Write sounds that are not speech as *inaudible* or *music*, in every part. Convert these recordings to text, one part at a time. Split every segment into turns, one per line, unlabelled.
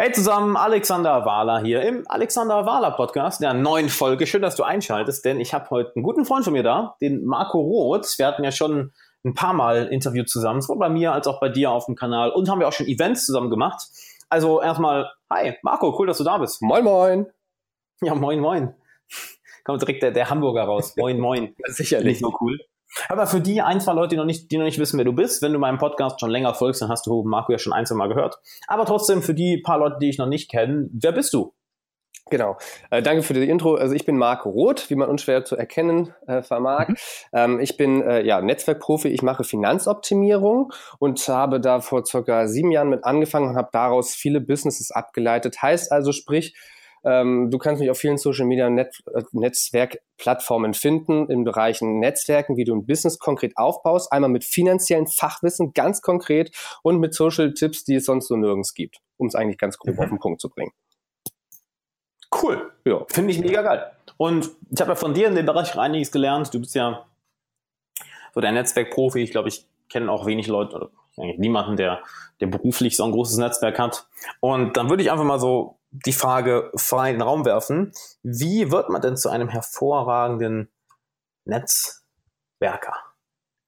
Hey zusammen, Alexander Wahler hier im Alexander Wahler Podcast, der neuen Folge. Schön, dass du einschaltest, denn ich habe heute einen guten Freund von mir da, den Marco Roth. Wir hatten ja schon ein paar Mal Interview zusammen, sowohl bei mir als auch bei dir auf dem Kanal und haben ja auch schon Events zusammen gemacht. Also erstmal, hi, Marco, cool, dass du da bist.
Moin, moin.
Ja, moin, moin. Kommt direkt der, der Hamburger raus. Moin, moin. *laughs*
Sicherlich. So cool.
Aber für die ein, zwei Leute, die noch, nicht, die noch nicht wissen, wer du bist, wenn du meinem Podcast schon länger folgst, dann hast du Marco ja schon ein, zwei Mal gehört. Aber trotzdem, für die paar Leute, die ich noch nicht kenne, wer bist du?
Genau. Äh, danke für die Intro. Also ich bin Marco Roth, wie man unschwer zu erkennen äh, vermag. Mhm. Ähm, ich bin äh, ja Netzwerkprofi. Ich mache Finanzoptimierung und habe da vor circa sieben Jahren mit angefangen und habe daraus viele Businesses abgeleitet. Heißt also, sprich, ähm, du kannst mich auf vielen Social Media Net äh, Netzwerkplattformen finden, in Bereichen Netzwerken, wie du ein Business konkret aufbaust. Einmal mit finanziellen Fachwissen, ganz konkret, und mit Social Tipps, die es sonst so nirgends gibt, um es eigentlich ganz grob mhm. auf den Punkt zu bringen.
Cool. Ja. Finde ich mega geil. Und ich habe ja von dir in dem Bereich einiges gelernt. Du bist ja so der Netzwerkprofi. Ich glaube, ich kenne auch wenig Leute eigentlich niemanden, der, der beruflich so ein großes Netzwerk hat. Und dann würde ich einfach mal so die Frage frei in den Raum werfen. Wie wird man denn zu einem hervorragenden Netzwerker?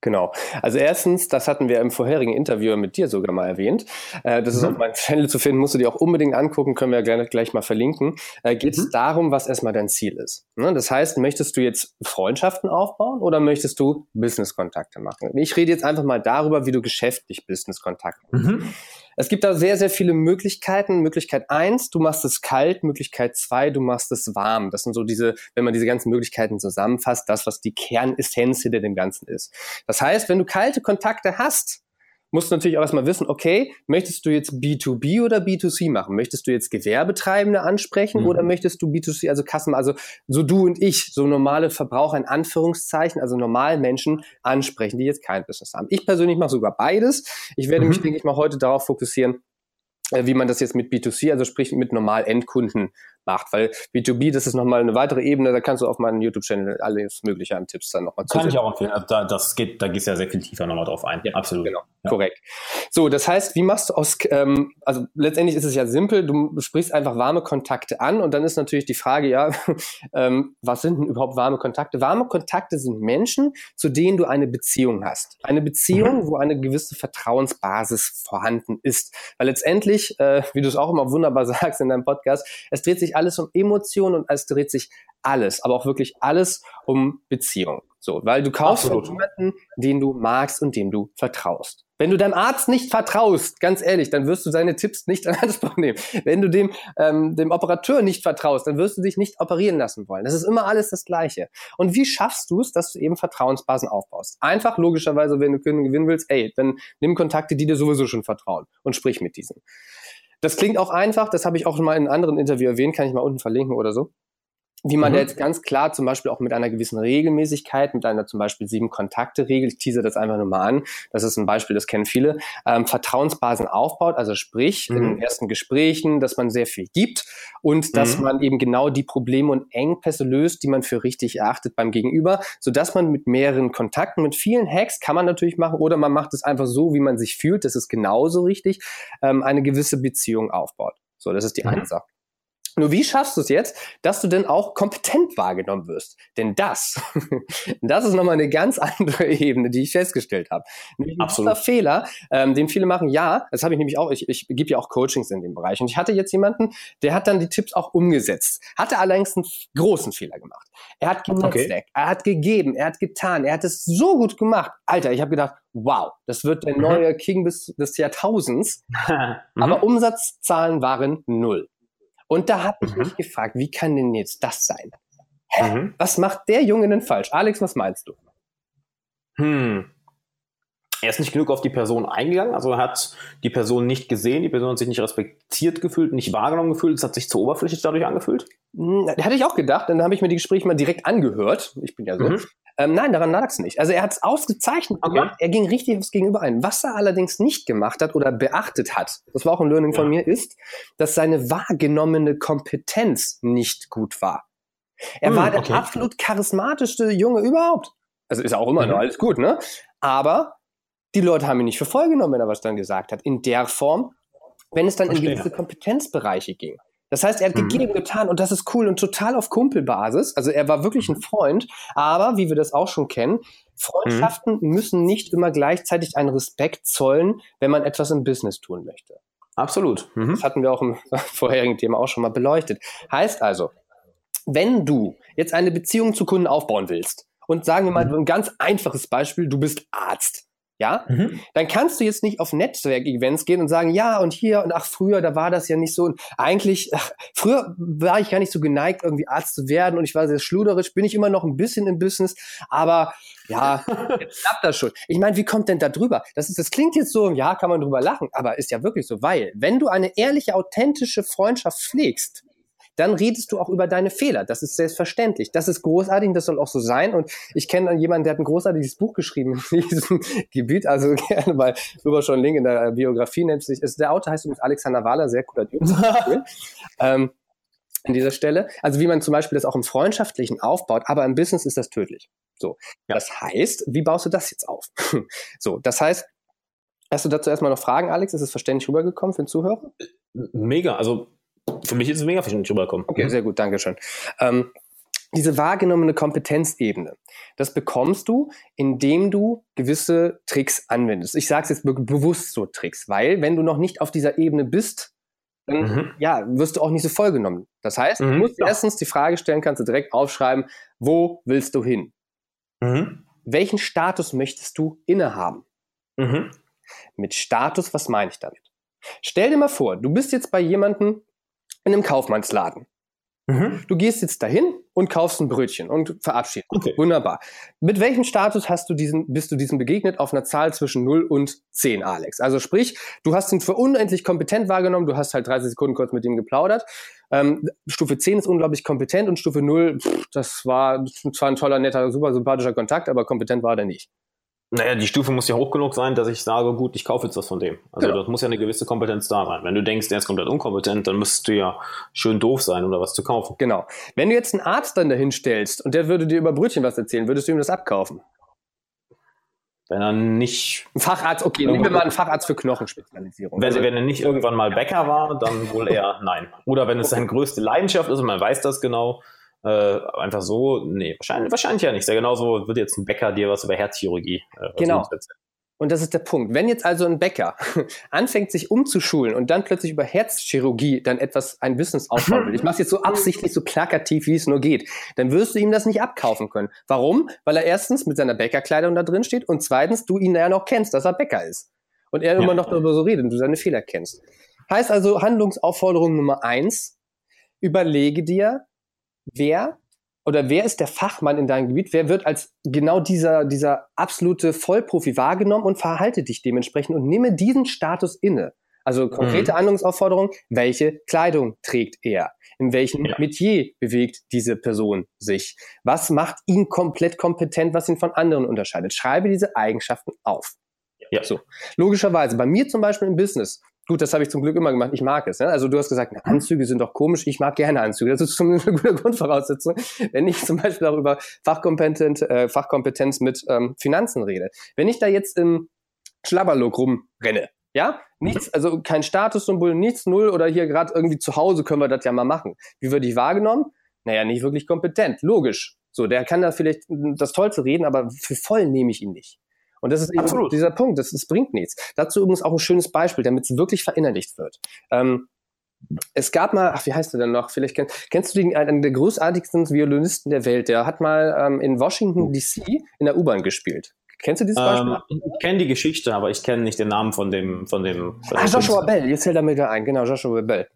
Genau. Also erstens, das hatten wir im vorherigen Interview mit dir sogar mal erwähnt. Äh, das mhm. ist auf meinem Channel zu finden, musst du dir auch unbedingt angucken, können wir gleich, gleich mal verlinken. Äh, Geht es mhm. darum, was erstmal dein Ziel ist. Ne? Das heißt, möchtest du jetzt Freundschaften aufbauen oder möchtest du Business-Kontakte machen? Ich rede jetzt einfach mal darüber, wie du geschäftlich Business-Kontakte machst. Mhm. Es gibt da sehr, sehr viele Möglichkeiten. Möglichkeit eins, du machst es kalt. Möglichkeit zwei, du machst es warm. Das sind so diese, wenn man diese ganzen Möglichkeiten zusammenfasst, das, was die Kernessenz hinter dem Ganzen ist. Das heißt, wenn du kalte Kontakte hast, musst du natürlich auch erstmal wissen, okay, möchtest du jetzt B2B oder B2C machen? Möchtest du jetzt Gewerbetreibende ansprechen mhm. oder möchtest du B2C, also Kassen, also so du und ich, so normale Verbraucher in Anführungszeichen, also normale Menschen ansprechen, die jetzt kein Business haben? Ich persönlich mache sogar beides. Ich werde mhm. mich, denke ich mal, heute darauf fokussieren, äh, wie man das jetzt mit B2C, also sprich mit normal Endkunden macht. Weil B2B, das ist nochmal eine weitere Ebene, da kannst du auf meinem YouTube-Channel alles Mögliche an Tipps dann nochmal
Kann ich auch empfehlen. Also da, das geht, da gehst du ja sehr viel tiefer nochmal drauf ein.
Ja, absolut. Genau, ja. korrekt. So, das heißt, wie machst du aus, ähm, also letztendlich ist es ja simpel, du sprichst einfach warme Kontakte an und dann ist natürlich die Frage, ja, *laughs* ähm, was sind denn überhaupt warme Kontakte? Warme Kontakte sind Menschen, zu denen du eine Beziehung hast. Eine Beziehung, mhm. wo eine gewisse Vertrauensbasis vorhanden ist. Weil letztendlich, äh, wie du es auch immer wunderbar *laughs* sagst in deinem Podcast, es dreht sich alles um Emotionen und es dreht sich alles, aber auch wirklich alles um Beziehung. So, weil du kaufst von jemanden, den du magst und dem du vertraust. Wenn du deinem Arzt nicht vertraust, ganz ehrlich, dann wirst du seine Tipps nicht an Anspruch *laughs* nehmen. Wenn du dem, ähm, dem Operateur nicht vertraust, dann wirst du dich nicht operieren lassen wollen. Das ist immer alles das Gleiche. Und wie schaffst du es, dass du eben Vertrauensbasen aufbaust? Einfach logischerweise, wenn du Kunden gewinnen willst, ey, dann nimm Kontakte, die dir sowieso schon vertrauen und sprich mit diesen. Das klingt auch einfach, das habe ich auch schon mal in einem anderen Interview erwähnt, kann ich mal unten verlinken oder so wie man mhm. jetzt ganz klar zum Beispiel auch mit einer gewissen Regelmäßigkeit, mit einer zum Beispiel sieben Kontakte-Regel, ich tease das einfach nur mal an, das ist ein Beispiel, das kennen viele, ähm, Vertrauensbasen aufbaut, also sprich mhm. in den ersten Gesprächen, dass man sehr viel gibt und dass mhm. man eben genau die Probleme und Engpässe löst, die man für richtig erachtet beim Gegenüber, sodass man mit mehreren Kontakten, mit vielen Hacks kann man natürlich machen oder man macht es einfach so, wie man sich fühlt, das ist genauso richtig, ähm, eine gewisse Beziehung aufbaut. So, das ist die mhm. eine Sache. Nur wie schaffst du es jetzt, dass du denn auch kompetent wahrgenommen wirst? Denn das, *laughs* das ist nochmal eine ganz andere *laughs* Ebene, die ich festgestellt habe. Ein Absoluter Fehler, ähm, den viele machen, ja, das habe ich nämlich auch, ich, ich gebe ja auch Coachings in dem Bereich. Und ich hatte jetzt jemanden, der hat dann die Tipps auch umgesetzt, hatte allerdings einen großen Fehler gemacht. Er hat genetzwerkt, okay. er hat gegeben, er hat getan, er hat es so gut gemacht. Alter, ich habe gedacht, wow, das wird der mhm. neue King bis des Jahrtausends. *laughs* Mhm. Aber Umsatzzahlen waren null. Und da habe ich mhm. mich gefragt, wie kann denn jetzt das sein? Hä? Mhm. Was macht der Junge denn falsch? Alex, was meinst du?
Hm. Er ist nicht genug auf die Person eingegangen, also er hat die Person nicht gesehen, die Person hat sich nicht respektiert gefühlt, nicht wahrgenommen gefühlt, es hat sich zu oberflächlich dadurch angefühlt.
Hm, hatte ich auch gedacht, dann habe ich mir die Gespräche mal direkt angehört. Ich bin ja so. Mhm. Ähm, nein, daran lag es nicht. Also er hat es ausgezeichnet okay. gemacht, er ging richtig aufs Gegenüber ein. Was er allerdings nicht gemacht hat oder beachtet hat, das war auch ein Learning ja. von mir, ist, dass seine wahrgenommene Kompetenz nicht gut war. Er hm, war der okay. absolut charismatischste Junge überhaupt. Also ist er auch immer mhm. noch alles gut, ne? Aber die Leute haben ihn nicht für voll genommen, wenn er was dann gesagt hat. In der Form, wenn es dann Verstehe. in gewisse Kompetenzbereiche ging. Das heißt, er hat mhm. gegeben, getan und das ist cool und total auf Kumpelbasis. Also er war wirklich ein mhm. Freund, aber wie wir das auch schon kennen, Freundschaften mhm. müssen nicht immer gleichzeitig einen Respekt zollen, wenn man etwas im Business tun möchte.
Absolut.
Mhm. Das hatten wir auch im *laughs* vorherigen Thema auch schon mal beleuchtet. Heißt also, wenn du jetzt eine Beziehung zu Kunden aufbauen willst und sagen wir mal mhm. ein ganz einfaches Beispiel, du bist Arzt. Ja, mhm. dann kannst du jetzt nicht auf Netzwerkevents gehen und sagen, ja, und hier und ach, früher, da war das ja nicht so. Und eigentlich, ach, früher war ich gar nicht so geneigt, irgendwie Arzt zu werden und ich war sehr schluderisch, bin ich immer noch ein bisschen im Business, aber ja, *laughs* jetzt klappt das schon. Ich meine, wie kommt denn da drüber? Das, ist, das klingt jetzt so, ja, kann man drüber lachen, aber ist ja wirklich so, weil, wenn du eine ehrliche, authentische Freundschaft pflegst, dann redest du auch über deine Fehler. Das ist selbstverständlich. Das ist großartig und das soll auch so sein. Und ich kenne jemanden, der hat ein großartiges Buch geschrieben in diesem *laughs* Gebiet. Also *laughs* gerne mal rüber schon Link in der Biografie nennt sich. Ist, der Autor heißt übrigens Alexander Wahler, sehr cooler Typ. *laughs* ähm, an dieser Stelle. Also wie man zum Beispiel das auch im Freundschaftlichen aufbaut, aber im Business ist das tödlich. So. Ja. Das heißt, wie baust du das jetzt auf? so, das heißt, hast du dazu erstmal noch Fragen, Alex? Ist es verständlich rübergekommen für den Zuhörer?
Mega. Also für mich ist es mega verständlich rübergekommen.
Okay, sehr gut, danke schön. Ähm, diese wahrgenommene Kompetenzebene, das bekommst du, indem du gewisse Tricks anwendest. Ich sage es jetzt be bewusst so Tricks, weil wenn du noch nicht auf dieser Ebene bist, dann mhm. ja, wirst du auch nicht so vollgenommen. Das heißt, mhm. du musst ja. erstens die Frage stellen, kannst du direkt aufschreiben, wo willst du hin? Mhm. Welchen Status möchtest du innehaben? Mhm. Mit Status, was meine ich damit? Stell dir mal vor, du bist jetzt bei jemandem, in einem Kaufmannsladen. Mhm. Du gehst jetzt dahin und kaufst ein Brötchen und verabschiedest. Okay. Wunderbar. Mit welchem Status hast du diesen, bist du diesem begegnet auf einer Zahl zwischen 0 und 10, Alex? Also sprich, du hast ihn für unendlich kompetent wahrgenommen, du hast halt 30 Sekunden kurz mit ihm geplaudert. Ähm, Stufe 10 ist unglaublich kompetent und Stufe 0, pff, das war zwar ein toller, netter, super sympathischer Kontakt, aber kompetent war er nicht.
Naja, die Stufe muss ja hoch genug sein, dass ich sage, gut, ich kaufe jetzt was von dem. Also genau. das muss ja eine gewisse Kompetenz da sein. Wenn du denkst, der ist komplett unkompetent, dann müsstest du ja schön doof sein, um da was zu kaufen.
Genau. Wenn du jetzt einen Arzt dann dahin stellst und der würde dir über Brötchen was erzählen, würdest du ihm das abkaufen?
Wenn er nicht.
Ein Facharzt, okay, nehmen wir mal einen Facharzt für Knochenspezialisierung.
Wenn, also, wenn er nicht irgendwann mal Bäcker war, dann wohl eher nein. Oder wenn es seine größte Leidenschaft ist und man weiß das genau, äh, einfach so, nee, wahrscheinlich, wahrscheinlich ja nicht. Sehr genauso wird jetzt ein Bäcker dir was über Herzchirurgie
äh, Genau. Und das ist der Punkt. Wenn jetzt also ein Bäcker *laughs* anfängt, sich umzuschulen und dann plötzlich über Herzchirurgie dann etwas, ein Business aufbauen will, ich mache es jetzt so *laughs* absichtlich, so plakativ, wie es nur geht, dann wirst du ihm das nicht abkaufen können. Warum? Weil er erstens mit seiner Bäckerkleidung da drin steht und zweitens du ihn ja noch kennst, dass er Bäcker ist. Und er ja. immer noch darüber so redet und du seine Fehler kennst. Heißt also Handlungsaufforderung Nummer eins, überlege dir, wer oder wer ist der Fachmann in deinem Gebiet? Wer wird als genau dieser, dieser absolute Vollprofi wahrgenommen und verhalte dich dementsprechend und nehme diesen Status inne. Also konkrete mhm. Handlungsaufforderung, welche Kleidung trägt er? In welchem ja. Metier bewegt diese Person sich? Was macht ihn komplett kompetent, was ihn von anderen unterscheidet? Schreibe diese Eigenschaften auf. Ja. So. Logischerweise, bei mir zum Beispiel im Business, Gut, das habe ich zum Glück immer gemacht. Ich mag es. Ne? Also du hast gesagt, Anzüge sind doch komisch. Ich mag gerne Anzüge. Das ist *laughs* zumindest eine gute Grundvoraussetzung, wenn ich zum Beispiel auch über Fachkompetenz, äh, Fachkompetenz mit ähm, Finanzen rede. Wenn ich da jetzt im Schlabberlook rumrenne, ja, nichts, also kein Statussymbol, nichts, null oder hier gerade irgendwie zu Hause können wir das ja mal machen. Wie würde ich wahrgenommen? Naja, nicht wirklich kompetent. Logisch. So, der kann da vielleicht das Tollste reden, aber für voll nehme ich ihn nicht. Und das ist eben Absolut. dieser Punkt, das, das bringt nichts. Dazu übrigens auch ein schönes Beispiel, damit es wirklich verinnerlicht wird. Ähm, es gab mal, ach, wie heißt der denn noch? Vielleicht kenn, kennst du den, einen der großartigsten Violinisten der Welt? Der hat mal ähm, in Washington DC in der U-Bahn gespielt. Kennst du dieses Beispiel?
Ähm, ich kenne die Geschichte, aber ich kenne nicht den Namen von dem, von dem.
Von ah, Joshua Bell, jetzt fällt er mir da ein, genau, Joshua Bell.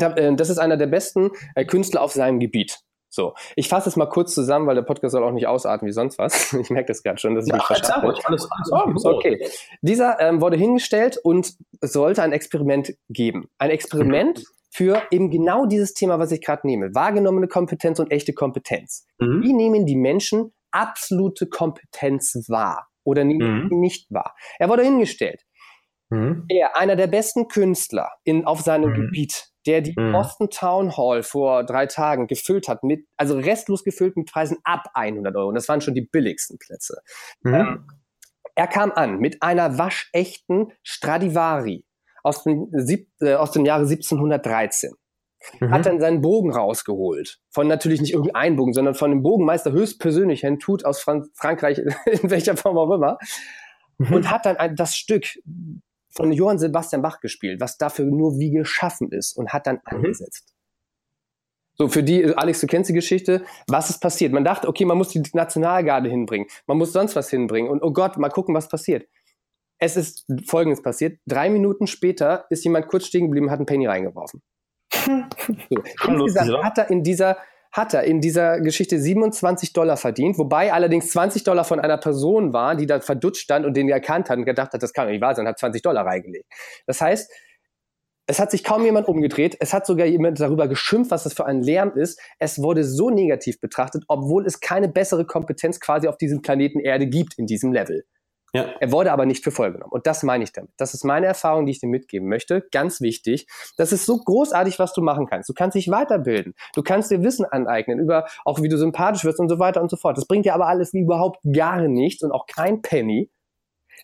Äh, das ist einer der besten äh, Künstler auf seinem Gebiet. So, ich fasse es mal kurz zusammen, weil der Podcast soll auch nicht ausarten wie sonst was. *laughs* Ich merke das gerade schon, dass ich ja, mich verstanden alles, alles, oh, Okay, dieser ähm, wurde hingestellt und sollte ein Experiment geben. Ein Experiment mhm. für eben genau dieses Thema, was ich gerade nehme. Wahrgenommene Kompetenz und echte Kompetenz. Mhm. Wie nehmen die Menschen absolute Kompetenz wahr oder nehmen mhm. nicht wahr? Er wurde hingestellt. Mhm. Er, einer der besten Künstler in, auf seinem mhm. Gebiet, der die mhm. Boston Town Hall vor drei Tagen gefüllt hat, mit, also restlos gefüllt mit Preisen ab 100 Euro. Und das waren schon die billigsten Plätze. Mhm. Ähm, er kam an mit einer waschechten Stradivari. aus dem, sieb, äh, aus dem Jahre 1713. Mhm. Hat dann seinen Bogen rausgeholt. Von natürlich nicht irgendeinem Bogen, sondern von dem Bogenmeister höchstpersönlich, Herrn Tut aus Fran Frankreich, *laughs* in welcher Form auch immer. Mhm. Und hat dann ein, das Stück von Johann Sebastian Bach gespielt, was dafür nur wie geschaffen ist und hat dann mhm. angesetzt. So, für die, Alex, du kennst die Geschichte, was ist passiert? Man dachte, okay, man muss die Nationalgarde hinbringen, man muss sonst was hinbringen und oh Gott, mal gucken, was passiert. Es ist Folgendes passiert. Drei Minuten später ist jemand kurz stehen geblieben und hat einen Penny reingeworfen. *laughs* so. Insgesamt hat er in dieser hat er in dieser Geschichte 27 Dollar verdient, wobei allerdings 20 Dollar von einer Person war, die da verdutscht stand und den er erkannt hat und gedacht hat, das kann nicht wahr sein, hat 20 Dollar reingelegt. Das heißt, es hat sich kaum jemand umgedreht. Es hat sogar jemand darüber geschimpft, was das für ein Lärm ist. Es wurde so negativ betrachtet, obwohl es keine bessere Kompetenz quasi auf diesem Planeten Erde gibt in diesem Level. Ja. Er wurde aber nicht für voll genommen. Und das meine ich damit. Das ist meine Erfahrung, die ich dir mitgeben möchte. Ganz wichtig. Das ist so großartig, was du machen kannst. Du kannst dich weiterbilden. Du kannst dir Wissen aneignen über auch wie du sympathisch wirst und so weiter und so fort. Das bringt dir aber alles überhaupt gar nichts und auch kein Penny,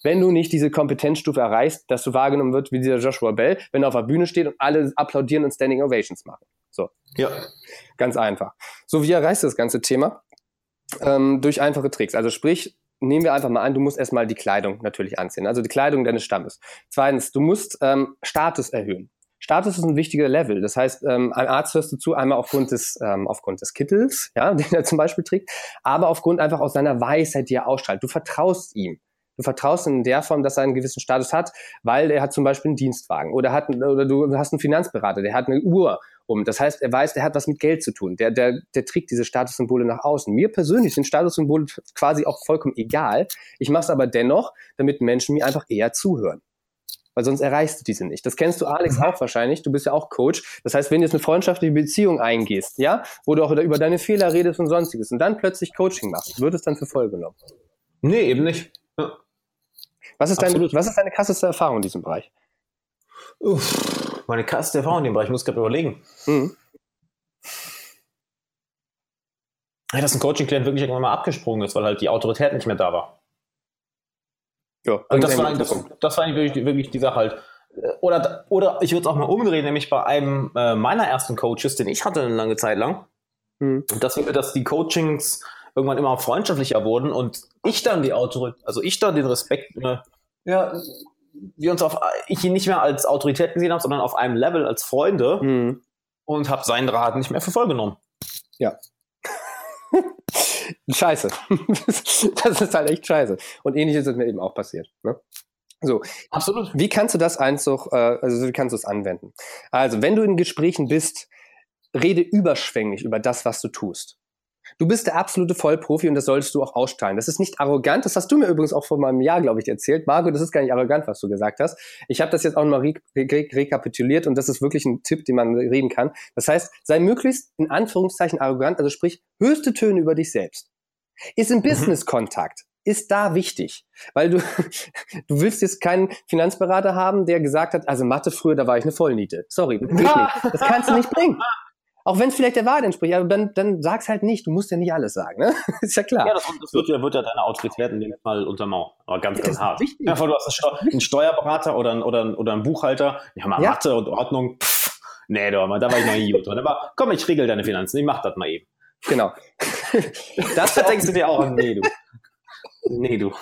wenn du nicht diese Kompetenzstufe erreichst, dass du wahrgenommen wird wie dieser Joshua Bell, wenn er auf der Bühne steht und alle applaudieren und Standing Ovations machen. So. Ja. Ganz einfach. So, wie erreichst du das ganze Thema? Ähm, durch einfache Tricks. Also sprich, nehmen wir einfach mal an, du musst erstmal die Kleidung natürlich anziehen, also die Kleidung deines Stammes. Zweitens, du musst ähm, Status erhöhen. Status ist ein wichtiger Level. Das heißt, ähm, ein Arzt hörst du zu, einmal aufgrund des, ähm, aufgrund des Kittels, ja, *laughs* den er zum Beispiel trägt, aber aufgrund einfach aus seiner Weisheit, die er ausstrahlt. Du vertraust ihm. Du vertraust in der Form, dass er einen gewissen Status hat, weil er hat zum Beispiel einen Dienstwagen oder hat, oder du hast einen Finanzberater, der hat eine Uhr um. Das heißt, er weiß, der hat was mit Geld zu tun. Der, der, der trägt diese Statussymbole nach außen. Mir persönlich sind Statussymbole quasi auch vollkommen egal. Ich mache es aber dennoch, damit Menschen mir einfach eher zuhören. Weil sonst erreichst du diese nicht. Das kennst du, Alex, mhm. auch wahrscheinlich. Du bist ja auch Coach. Das heißt, wenn du jetzt eine freundschaftliche Beziehung eingehst, ja, wo du auch über deine Fehler redest und sonstiges und dann plötzlich Coaching machst, wird es dann für voll genommen?
Nee, eben nicht. Ja.
Was ist, deine, was ist deine krasseste Erfahrung in diesem Bereich?
Uff, meine krasseste Erfahrung in dem Bereich, ich muss gerade überlegen. Mhm. Ja, dass ein Coaching-Klient wirklich irgendwann mal abgesprungen ist, weil halt die Autorität nicht mehr da war. Ja, und das war, das, das war wirklich, wirklich die Sache halt. Oder, oder ich würde es auch mal umdrehen, nämlich bei einem äh, meiner ersten Coaches, den ich hatte eine lange Zeit lang, mhm. dass, dass die Coachings irgendwann immer freundschaftlicher wurden und ich dann die Autorität, also ich dann den Respekt, äh, ja, wir uns auf, ich ihn nicht mehr als Autorität gesehen habe, sondern auf einem Level als Freunde mhm. und habe seinen Rat nicht mehr für voll genommen.
Ja. *laughs* scheiße. *laughs* das ist halt echt scheiße. Und ähnlich ist mir eben auch passiert. Ne? So, absolut. Wie kannst du das einfach, äh, also wie kannst du es anwenden? Also, wenn du in Gesprächen bist, rede überschwänglich über das, was du tust. Du bist der absolute Vollprofi und das solltest du auch ausstrahlen. Das ist nicht arrogant. Das hast du mir übrigens auch vor meinem Jahr, glaube ich, erzählt. Marco, das ist gar nicht arrogant, was du gesagt hast. Ich habe das jetzt auch mal re re rekapituliert und das ist wirklich ein Tipp, den man reden kann. Das heißt, sei möglichst in Anführungszeichen arrogant, also sprich höchste Töne über dich selbst. Ist im mhm. Business-Kontakt ist da wichtig, weil du *laughs* du willst jetzt keinen Finanzberater haben, der gesagt hat, also Mathe früher, da war ich eine Vollniete. Sorry, das, *laughs* das kannst du nicht bringen. Auch wenn es vielleicht der Wahrheit entspricht, aber dann, dann sag's halt nicht. Du musst ja nicht alles sagen, ne? *laughs* ist ja klar.
Ja, das, das wird, ja, wird ja deine Autorität in dem Fall untermauern. Aber ganz, ganz hart. Wichtig. Ja, du hast einen Steuerberater oder, einen, oder, oder einen Buchhalter. Ja, mal ja. Mathe und Ordnung. Pff, nee, da war ich noch nie gut drin. Aber komm, ich regel deine Finanzen. Ich mach das mal eben.
Genau. *laughs*
das denkst du dir auch. Nee, du. Nee, du.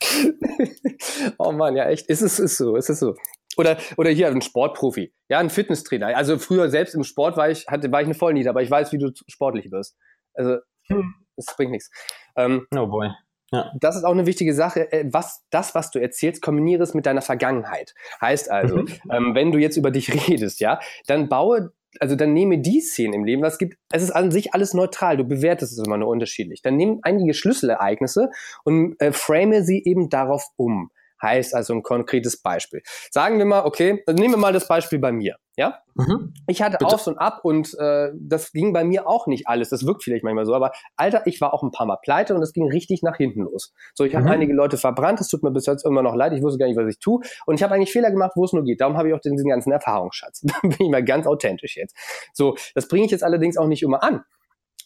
*laughs*
oh Mann, ja, echt. Ist es ist so, ist es so. Oder, oder hier ein Sportprofi, ja, ein Fitnesstrainer. Also früher selbst im Sport war ich, hatte, war ich eine Vollnieder, aber ich weiß, wie du sportlich wirst. Also, hm. das bringt nichts. Ähm, oh boy. Ja. Das ist auch eine wichtige Sache. Äh, was, das, was du erzählst, kombiniere es mit deiner Vergangenheit. Heißt also, mhm. ähm, wenn du jetzt über dich *laughs* redest, ja, dann baue also dann nehme die Szenen im Leben, was gibt, es ist an sich alles neutral, du bewertest es immer nur unterschiedlich. Dann nimm einige Schlüsselereignisse und äh, frame sie eben darauf um heißt also ein konkretes Beispiel. Sagen wir mal, okay, nehmen wir mal das Beispiel bei mir. Ja, mhm. ich hatte Bitte. Aufs und Ab und äh, das ging bei mir auch nicht alles. Das wirkt vielleicht manchmal so, aber Alter, ich war auch ein paar Mal pleite und es ging richtig nach hinten los. So, ich habe mhm. einige Leute verbrannt. Es tut mir bis jetzt immer noch leid. Ich wusste gar nicht, was ich tue und ich habe eigentlich Fehler gemacht, wo es nur geht. Darum habe ich auch diesen ganzen Erfahrungsschatz. *laughs* bin ich mal ganz authentisch jetzt. So, das bringe ich jetzt allerdings auch nicht immer an.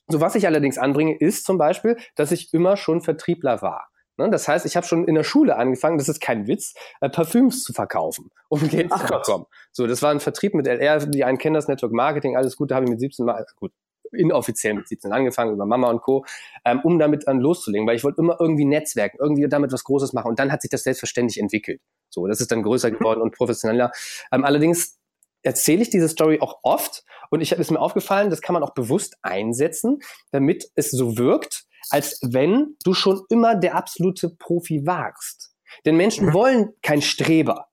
So, was ich allerdings anbringe, ist zum Beispiel, dass ich immer schon Vertriebler war. Ne? Das heißt, ich habe schon in der Schule angefangen, das ist kein Witz, äh, Parfüms zu verkaufen, *laughs* um Geld zu bekommen. So, das war ein Vertrieb mit LR, die einen kennen das Network Marketing, alles gut, da habe ich mit 17 mal, gut, inoffiziell mit 17 angefangen, über Mama und Co., ähm, um damit dann loszulegen, weil ich wollte immer irgendwie netzwerken, irgendwie damit was Großes machen und dann hat sich das selbstverständlich entwickelt. So, das ist dann größer mhm. geworden und professioneller. Ähm, allerdings erzähle ich diese Story auch oft und ich habe es mir aufgefallen, das kann man auch bewusst einsetzen, damit es so wirkt, als wenn du schon immer der absolute Profi warst. Denn Menschen mhm. wollen kein Streber.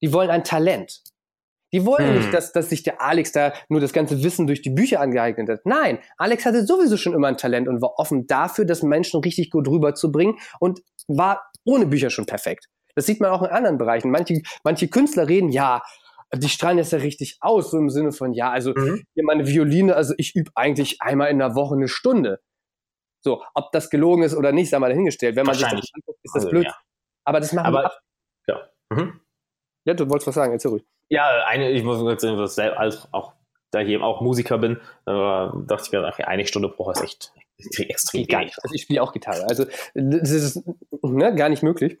Die wollen ein Talent. Die wollen hm. nicht, dass, dass sich der Alex da nur das ganze Wissen durch die Bücher angeeignet hat. Nein, Alex hatte sowieso schon immer ein Talent und war offen dafür, das Menschen richtig gut rüberzubringen und war ohne Bücher schon perfekt. Das sieht man auch in anderen Bereichen. Manche, manche Künstler reden, ja, die strahlen das ja richtig aus, so im Sinne von, ja, also mhm. hier meine Violine, also ich übe eigentlich einmal in der Woche eine Stunde. So, ob das gelogen ist oder nicht, sei mal dahingestellt. Wenn man sich das anguckt, ist das also, blöd. Ja. Aber das machen
Aber, ja. Mhm.
ja, du wolltest was sagen, erzähl ruhig.
Ja, eine, ich muss sagen, als auch da ich eben auch Musiker bin, äh, dachte ich mir, ach, eine Stunde brauche ich echt extrem
wenig. Also ich spiele auch Gitarre. Also das ist ne, gar nicht möglich.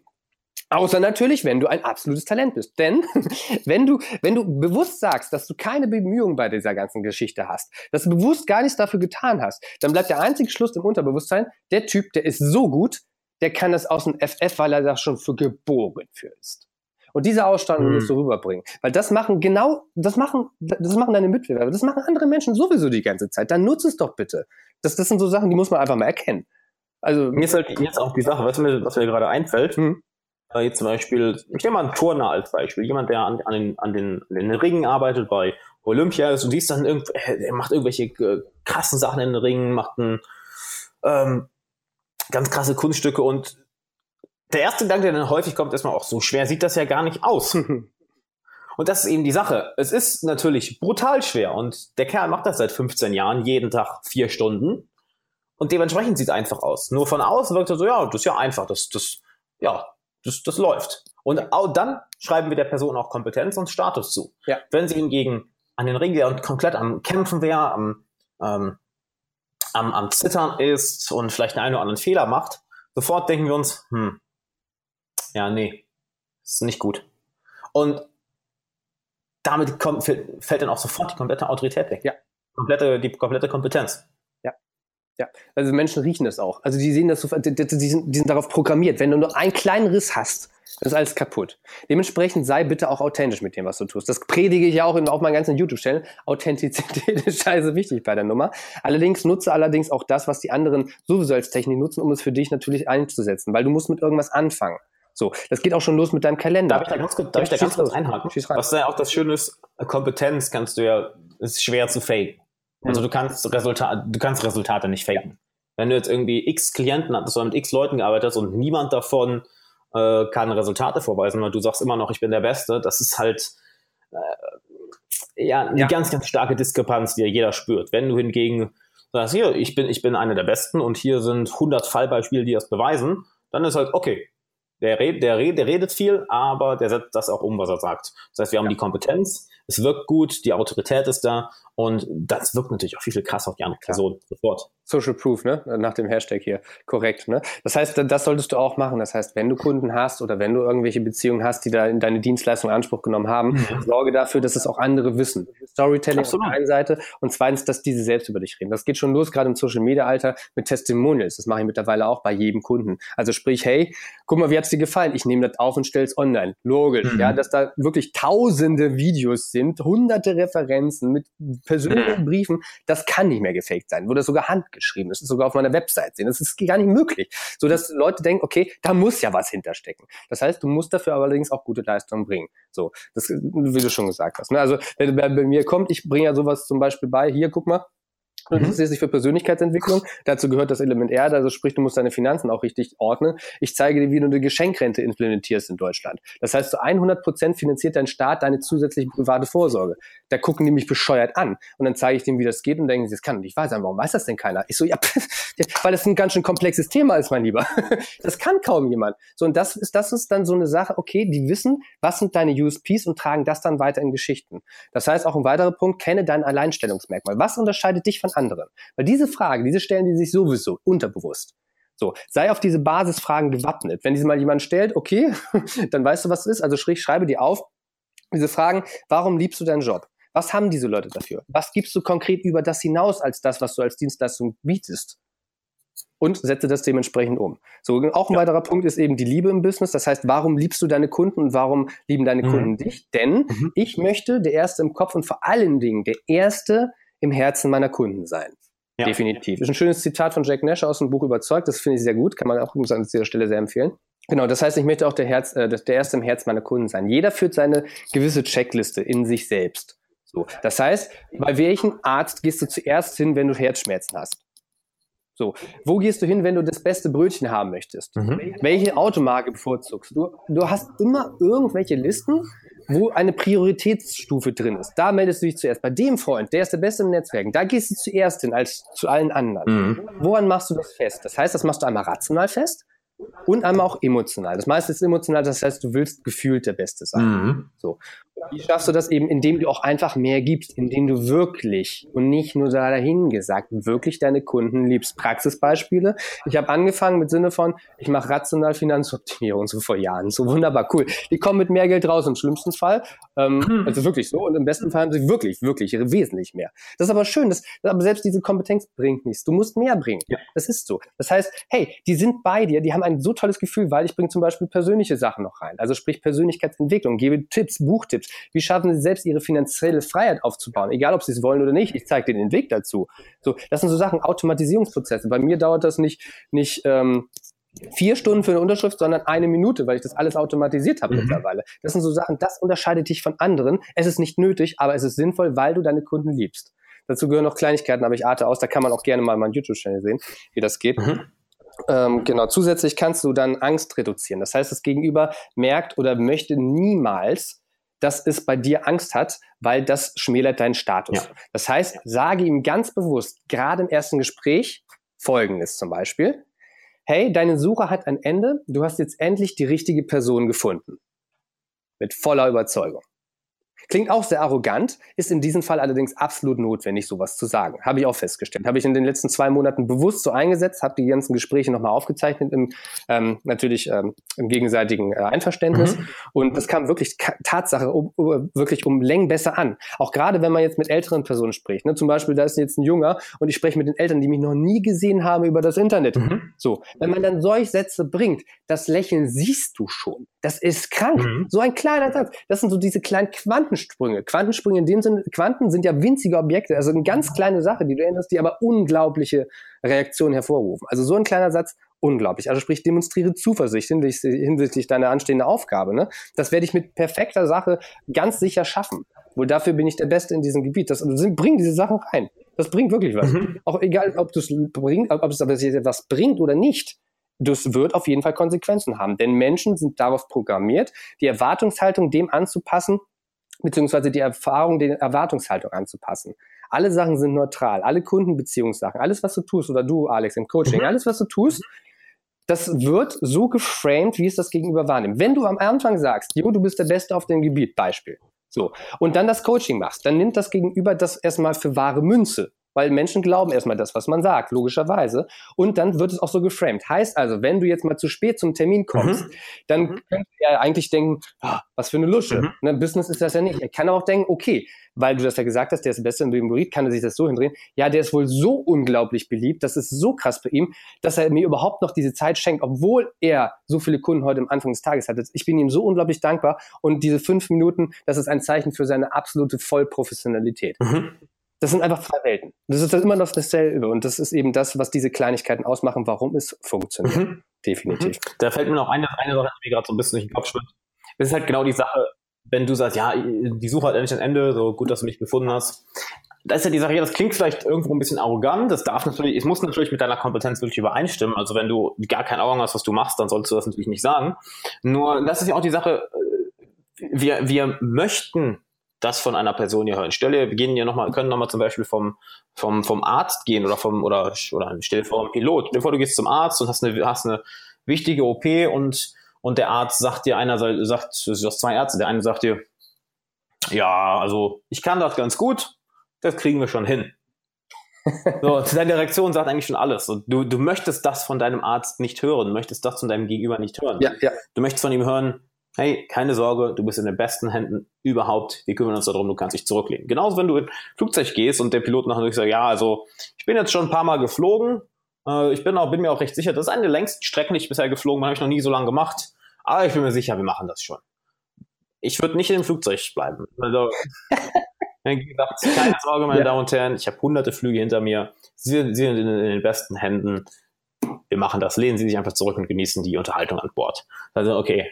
Außer natürlich, wenn du ein absolutes Talent bist. Denn *laughs* wenn du, wenn du bewusst sagst, dass du keine Bemühungen bei dieser ganzen Geschichte hast, dass du bewusst gar nichts dafür getan hast, dann bleibt der einzige Schluss im Unterbewusstsein, der Typ, der ist so gut, der kann das aus dem FF, weil er da schon für geboren für ist. Und diese Ausstrahlung mhm. musst du rüberbringen. Weil das machen genau, das machen, das machen deine Mitbewerber, das machen andere Menschen sowieso die ganze Zeit. Dann nutze es doch bitte. Das, das sind so Sachen, die muss man einfach mal erkennen.
Also, mir ist halt jetzt auch die Sache, was mir, was mir gerade einfällt, mhm. Äh, jetzt zum Beispiel, ich nehme mal einen Turner als Beispiel, jemand, der an, an, den, an, den, an den Ringen arbeitet bei Olympia ist und siehst dann, irgend, er macht irgendwelche äh, krassen Sachen in den Ringen, macht ein, ähm, ganz krasse Kunststücke und der erste Gedanke, der dann häufig kommt, ist mal auch so schwer sieht das ja gar nicht aus. *laughs* und das ist eben die Sache. Es ist natürlich brutal schwer und der Kerl macht das seit 15 Jahren, jeden Tag vier Stunden. Und dementsprechend sieht es einfach aus. Nur von außen wirkt er so, ja, das ist ja einfach, das, das, ja, das, das läuft. Und auch dann schreiben wir der Person auch Kompetenz und Status zu. Ja. Wenn sie hingegen an den Ring wäre und komplett am Kämpfen wäre, am, ähm, am, am Zittern ist und vielleicht einen oder anderen Fehler macht, sofort denken wir uns, hm, ja, nee, ist nicht gut. Und damit kommt, fällt dann auch sofort die komplette Autorität weg. Ja. Komplette, die komplette Kompetenz.
Ja. Also Menschen riechen das auch. Also die sehen das sofort, die, die, sind, die sind darauf programmiert. Wenn du nur einen kleinen Riss hast, dann ist alles kaputt. Dementsprechend sei bitte auch authentisch mit dem, was du tust. Das predige ich ja auch in, auf meinen ganzen YouTube-Stellen. Authentizität *laughs* ist scheiße wichtig bei der Nummer. Allerdings nutze allerdings auch das, was die anderen sowieso als Technik nutzen, um es für dich natürlich einzusetzen, weil du musst mit irgendwas anfangen. So, das geht auch schon los mit deinem Kalender.
Darf ich da ganz, kurz, darf ich da ganz kurz einhaken? Was ja auch das Schöne ist, Kompetenz kannst du ja, ist schwer zu faken. Also hm. du kannst Resultate, du kannst Resultate nicht faken. Ja. Wenn du jetzt irgendwie x Klienten hattest oder mit x Leuten gearbeitet hast und niemand davon äh, kann Resultate vorweisen, weil du sagst immer noch, ich bin der Beste, das ist halt äh, ja eine ja. ganz, ganz starke Diskrepanz, die ja jeder spürt. Wenn du hingegen sagst, hier, ich bin, ich bin einer der Besten und hier sind 100 Fallbeispiele, die das beweisen, dann ist halt, okay, der, red, der, der redet viel, aber der setzt das auch um, was er sagt. Das heißt, wir haben ja. die Kompetenz, es wirkt gut, die Autorität ist da und das wirkt natürlich auch viel, viel krasser auf die andere Person sofort.
Social Proof, ne? Nach dem Hashtag hier. Korrekt, ne? Das heißt, das solltest du auch machen. Das heißt, wenn du Kunden hast oder wenn du irgendwelche Beziehungen hast, die da in deine Dienstleistung Anspruch genommen haben, mhm. sorge dafür, dass es auch andere wissen. Storytelling Absolut. auf der einen Seite und zweitens, dass diese selbst über dich reden. Das geht schon los, gerade im Social Media Alter, mit Testimonials. Das mache ich mittlerweile auch bei jedem Kunden. Also sprich, hey, guck mal, wie hat's dir gefallen? Ich nehme das auf und stelle es online. Logisch, mhm. ja, dass da wirklich tausende Videos sind, hunderte Referenzen mit persönlichen Briefen, das kann nicht mehr gefaked sein. Wurde sogar handgeschrieben. Das ist sogar auf meiner Website sehen. Das ist gar nicht möglich. So dass Leute denken, okay, da muss ja was hinterstecken. Das heißt, du musst dafür allerdings auch gute Leistungen bringen. So, das, wie du schon gesagt hast. Ne? Also, wenn bei mir kommt, ich bringe ja sowas zum Beispiel bei, hier, guck mal, Du mhm. interessierst dich für Persönlichkeitsentwicklung. Dazu gehört das Element Erde, also sprich, du musst deine Finanzen auch richtig ordnen. Ich zeige dir, wie du eine Geschenkrente implementierst in Deutschland. Das heißt, zu 100 Prozent finanziert dein Staat deine zusätzliche private Vorsorge. Da gucken die mich bescheuert an. Und dann zeige ich dem, wie das geht und denken, das kann nicht wahr sein. Warum weiß das denn keiner? Ich so, ja, *laughs* weil das ein ganz schön komplexes Thema ist, mein Lieber. *laughs* Das kann kaum jemand. So, und das ist, das ist dann so eine Sache, okay, die wissen, was sind deine USPs und tragen das dann weiter in Geschichten. Das heißt, auch ein weiterer Punkt, kenne dein Alleinstellungsmerkmal. Was unterscheidet dich von anderen? Weil diese Frage, diese stellen die sich sowieso unterbewusst. So, sei auf diese Basisfragen gewappnet. Wenn diese mal jemand stellt, okay, *laughs* dann weißt du, was es ist. Also schreibe dir auf, diese Fragen, warum liebst du deinen Job? Was haben diese Leute dafür? Was gibst du konkret über das hinaus als das, was du als Dienstleistung bietest? Und setze das dementsprechend um. So, auch ein ja. weiterer Punkt ist eben die Liebe im Business. Das heißt, warum liebst du deine Kunden und warum lieben deine mhm. Kunden dich? Denn mhm. ich möchte der Erste im Kopf und vor allen Dingen der Erste im Herzen meiner Kunden sein. Ja. Definitiv. Das ist ein schönes Zitat von Jack Nash aus dem Buch Überzeugt. Das finde ich sehr gut. Kann man auch an dieser Stelle sehr empfehlen. Genau, das heißt, ich möchte auch der, Herz, äh, der Erste im Herz meiner Kunden sein. Jeder führt seine gewisse Checkliste in sich selbst. So, das heißt, bei welchem Arzt gehst du zuerst hin, wenn du Herzschmerzen hast? So, wo gehst du hin, wenn du das beste Brötchen haben möchtest? Mhm. Welche Automarke bevorzugst du? Du hast immer irgendwelche Listen, wo eine Prioritätsstufe drin ist. Da meldest du dich zuerst. Bei dem Freund, der ist der Beste im Netzwerken, da gehst du zuerst hin als zu allen anderen. Mhm. Woran machst du das fest? Das heißt, das machst du einmal rational fest und einmal auch emotional. Das meiste ist emotional, das heißt, du willst gefühlt der Beste sein. Mhm. So. Wie schaffst du das eben, indem du auch einfach mehr gibst, indem du wirklich und nicht nur dahin gesagt, wirklich deine Kunden liebst. Praxisbeispiele. Ich habe angefangen mit Sinne von, ich mache rational Finanzoptimierung so vor Jahren. So wunderbar, cool. Die kommen mit mehr Geld raus im schlimmsten Fall. Ähm, hm. Also wirklich so. Und im besten Fall haben sie wirklich, wirklich wesentlich mehr. Das ist aber schön. Das, aber selbst diese Kompetenz bringt nichts. Du musst mehr bringen. Ja. Das ist so. Das heißt, hey, die sind bei dir, die haben ein so tolles Gefühl, weil ich bringe zum Beispiel persönliche Sachen noch rein. Also sprich Persönlichkeitsentwicklung, gebe Tipps, Buchtipps. Wie schaffen sie selbst ihre finanzielle Freiheit aufzubauen? Egal, ob sie es wollen oder nicht. Ich zeige denen den Weg dazu. So, das sind so Sachen, Automatisierungsprozesse. Bei mir dauert das nicht, nicht ähm, vier Stunden für eine Unterschrift, sondern eine Minute, weil ich das alles automatisiert habe mhm. mittlerweile. Das sind so Sachen, das unterscheidet dich von anderen. Es ist nicht nötig, aber es ist sinnvoll, weil du deine Kunden liebst. Dazu gehören noch Kleinigkeiten, aber ich arte aus. Da kann man auch gerne mal meinen YouTube-Channel sehen, wie das geht. Mhm. Ähm, genau, zusätzlich kannst du dann Angst reduzieren. Das heißt, das Gegenüber merkt oder möchte niemals, dass es bei dir Angst hat, weil das schmälert deinen Status. Ja. Das heißt, sage ihm ganz bewusst, gerade im ersten Gespräch, folgendes zum Beispiel. Hey, deine Suche hat ein Ende, du hast jetzt endlich die richtige Person gefunden. Mit voller Überzeugung. Klingt auch sehr arrogant, ist in diesem Fall allerdings absolut notwendig, sowas zu sagen. Habe ich auch festgestellt. Habe ich in den letzten zwei Monaten bewusst so eingesetzt, habe die ganzen Gespräche nochmal aufgezeichnet, im, ähm, natürlich ähm, im gegenseitigen äh, Einverständnis. Mhm. Und das kam wirklich Tatsache um, um, wirklich um Längen besser an. Auch gerade wenn man jetzt mit älteren Personen spricht. Ne? Zum Beispiel, da ist jetzt ein Junger und ich spreche mit den Eltern, die mich noch nie gesehen haben über das Internet. Mhm. So, wenn man dann solch Sätze bringt, das Lächeln siehst du schon. Das ist krank. Mhm. So ein kleiner Satz. Das sind so diese kleinen Quantensprünge. Quantensprünge in dem Sinne, Quanten sind ja winzige Objekte, also eine ganz kleine Sache, die du änderst, die aber unglaubliche Reaktionen hervorrufen. Also so ein kleiner Satz, unglaublich. Also sprich, demonstriere Zuversicht hinsichtlich deiner anstehenden Aufgabe. Ne? Das werde ich mit perfekter Sache ganz sicher schaffen. Wohl dafür bin ich der Beste in diesem Gebiet. Das, also, bring diese Sachen rein. Das bringt wirklich was. Mhm. Auch egal, ob, bringt, ob es etwas bringt oder nicht das wird auf jeden Fall Konsequenzen haben, denn Menschen sind darauf programmiert, die Erwartungshaltung dem anzupassen, beziehungsweise die Erfahrung der Erwartungshaltung anzupassen. Alle Sachen sind neutral, alle Kundenbeziehungssachen, alles, was du tust, oder du, Alex, im Coaching, mhm. alles, was du tust, das wird so geframed, wie es das Gegenüber wahrnimmt. Wenn du am Anfang sagst, Jo, du bist der Beste auf dem Gebiet, Beispiel, so, und dann das Coaching machst, dann nimmt das Gegenüber das erstmal für wahre Münze weil Menschen glauben erstmal das, was man sagt, logischerweise. Und dann wird es auch so geframed. Heißt also, wenn du jetzt mal zu spät zum Termin kommst, mhm. dann mhm. könnte er eigentlich denken, oh, was für eine Lusche. Mhm. Ne, Business ist das ja nicht. Er kann aber auch denken, okay, weil du das ja gesagt hast, der ist der Beste in dem Gebiet, kann er sich das so hindrehen. Ja, der ist wohl so unglaublich beliebt, das ist so krass bei ihm, dass er mir überhaupt noch diese Zeit schenkt, obwohl er so viele Kunden heute am Anfang des Tages hatte. Ich bin ihm so unglaublich dankbar und diese fünf Minuten, das ist ein Zeichen für seine absolute Vollprofessionalität. Mhm. Das sind einfach zwei Welten. Das ist immer noch dasselbe. Und das ist eben das, was diese Kleinigkeiten ausmachen, warum es funktioniert. Mhm. Definitiv.
Mhm. Da fällt mir noch eine, eine Sache, die mir gerade so ein bisschen durch den Kopf schwimmt. Das ist halt genau die Sache, wenn du sagst, ja, die Suche hat endlich ein Ende, so gut, dass du mich gefunden hast. Da ist ja die Sache, ja, das klingt vielleicht irgendwo ein bisschen arrogant, das darf natürlich, es muss natürlich mit deiner Kompetenz wirklich übereinstimmen. Also wenn du gar keine Ahnung hast, was du machst, dann sollst du das natürlich nicht sagen. Nur, das ist ja auch die Sache, äh, wir, wir möchten das von einer Person hier hören. Stelle, wir gehen ja nochmal, können nochmal zum Beispiel vom, vom, vom Arzt gehen oder vom, oder, oder stell dir vor, ein Pilot. Stell dir vor, du gehst zum Arzt und hast eine, hast eine wichtige OP und, und der Arzt sagt dir, einer sagt, du hast zwei Ärzte, der eine sagt dir, ja, also ich kann das ganz gut, das kriegen wir schon hin. So, deine Reaktion sagt eigentlich schon alles. So, du, du möchtest das von deinem Arzt nicht hören, möchtest das von deinem Gegenüber nicht hören.
Ja, ja.
Du möchtest von ihm hören, hey, keine Sorge, du bist in den besten Händen überhaupt, wir kümmern uns darum, du kannst dich zurücklehnen. Genauso, wenn du in Flugzeug gehst und der Pilot nachher sagt, ja, also ich bin jetzt schon ein paar Mal geflogen, äh, ich bin, auch, bin mir auch recht sicher, das ist eine der längsten Strecken, die ich bisher geflogen bin, habe ich noch nie so lange gemacht, aber ich bin mir sicher, wir machen das schon. Ich würde nicht in dem Flugzeug bleiben. Also, *laughs* gesagt, keine Sorge, meine ja. Damen und Herren, ich habe hunderte Flüge hinter mir, Sie, Sie sind in, in den besten Händen, wir machen das, lehnen Sie sich einfach zurück und genießen die Unterhaltung an Bord. Also, okay,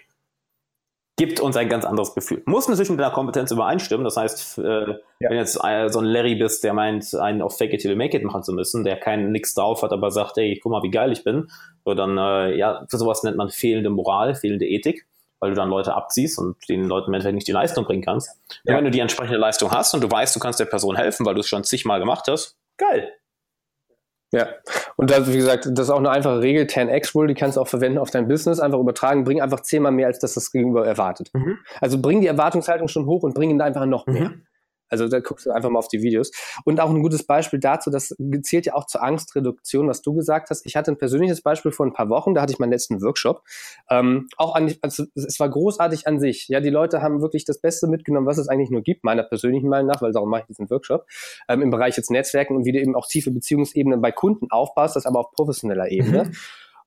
gibt uns ein ganz anderes Gefühl. Muss natürlich mit deiner Kompetenz übereinstimmen. Das heißt, äh, ja. wenn jetzt äh, so ein Larry bist, der meint, einen auf Fake it till you make it machen zu müssen, der keinen nix drauf hat, aber sagt, ey, guck mal, wie geil ich bin, so dann, äh, ja, für sowas nennt man fehlende Moral, fehlende Ethik, weil du dann Leute abziehst und den Leuten im Endeffekt nicht die Leistung bringen kannst. Ja. Wenn du die entsprechende Leistung hast und du weißt, du kannst der Person helfen, weil du es schon zigmal gemacht hast, geil.
Ja, und das, wie gesagt, das ist auch eine einfache Regel, 10x-Rule, die kannst du auch verwenden auf dein Business, einfach übertragen, bring einfach zehnmal mehr, als das das Gegenüber erwartet. Mhm. Also bring die Erwartungshaltung schon hoch und bring ihn einfach noch mehr. Mhm. Also da guckst du einfach mal auf die Videos. Und auch ein gutes Beispiel dazu, das zählt ja auch zur Angstreduktion, was du gesagt hast. Ich hatte ein persönliches Beispiel vor ein paar Wochen, da hatte ich meinen letzten Workshop. Ähm, auch an, also es war großartig an sich. Ja, die Leute haben wirklich das Beste mitgenommen, was es eigentlich nur gibt, meiner persönlichen Meinung nach, weil darum mache ich diesen Workshop, ähm, im Bereich jetzt Netzwerken und wie du eben auch tiefe Beziehungsebenen bei Kunden aufbaust, das aber auf professioneller Ebene. Mhm.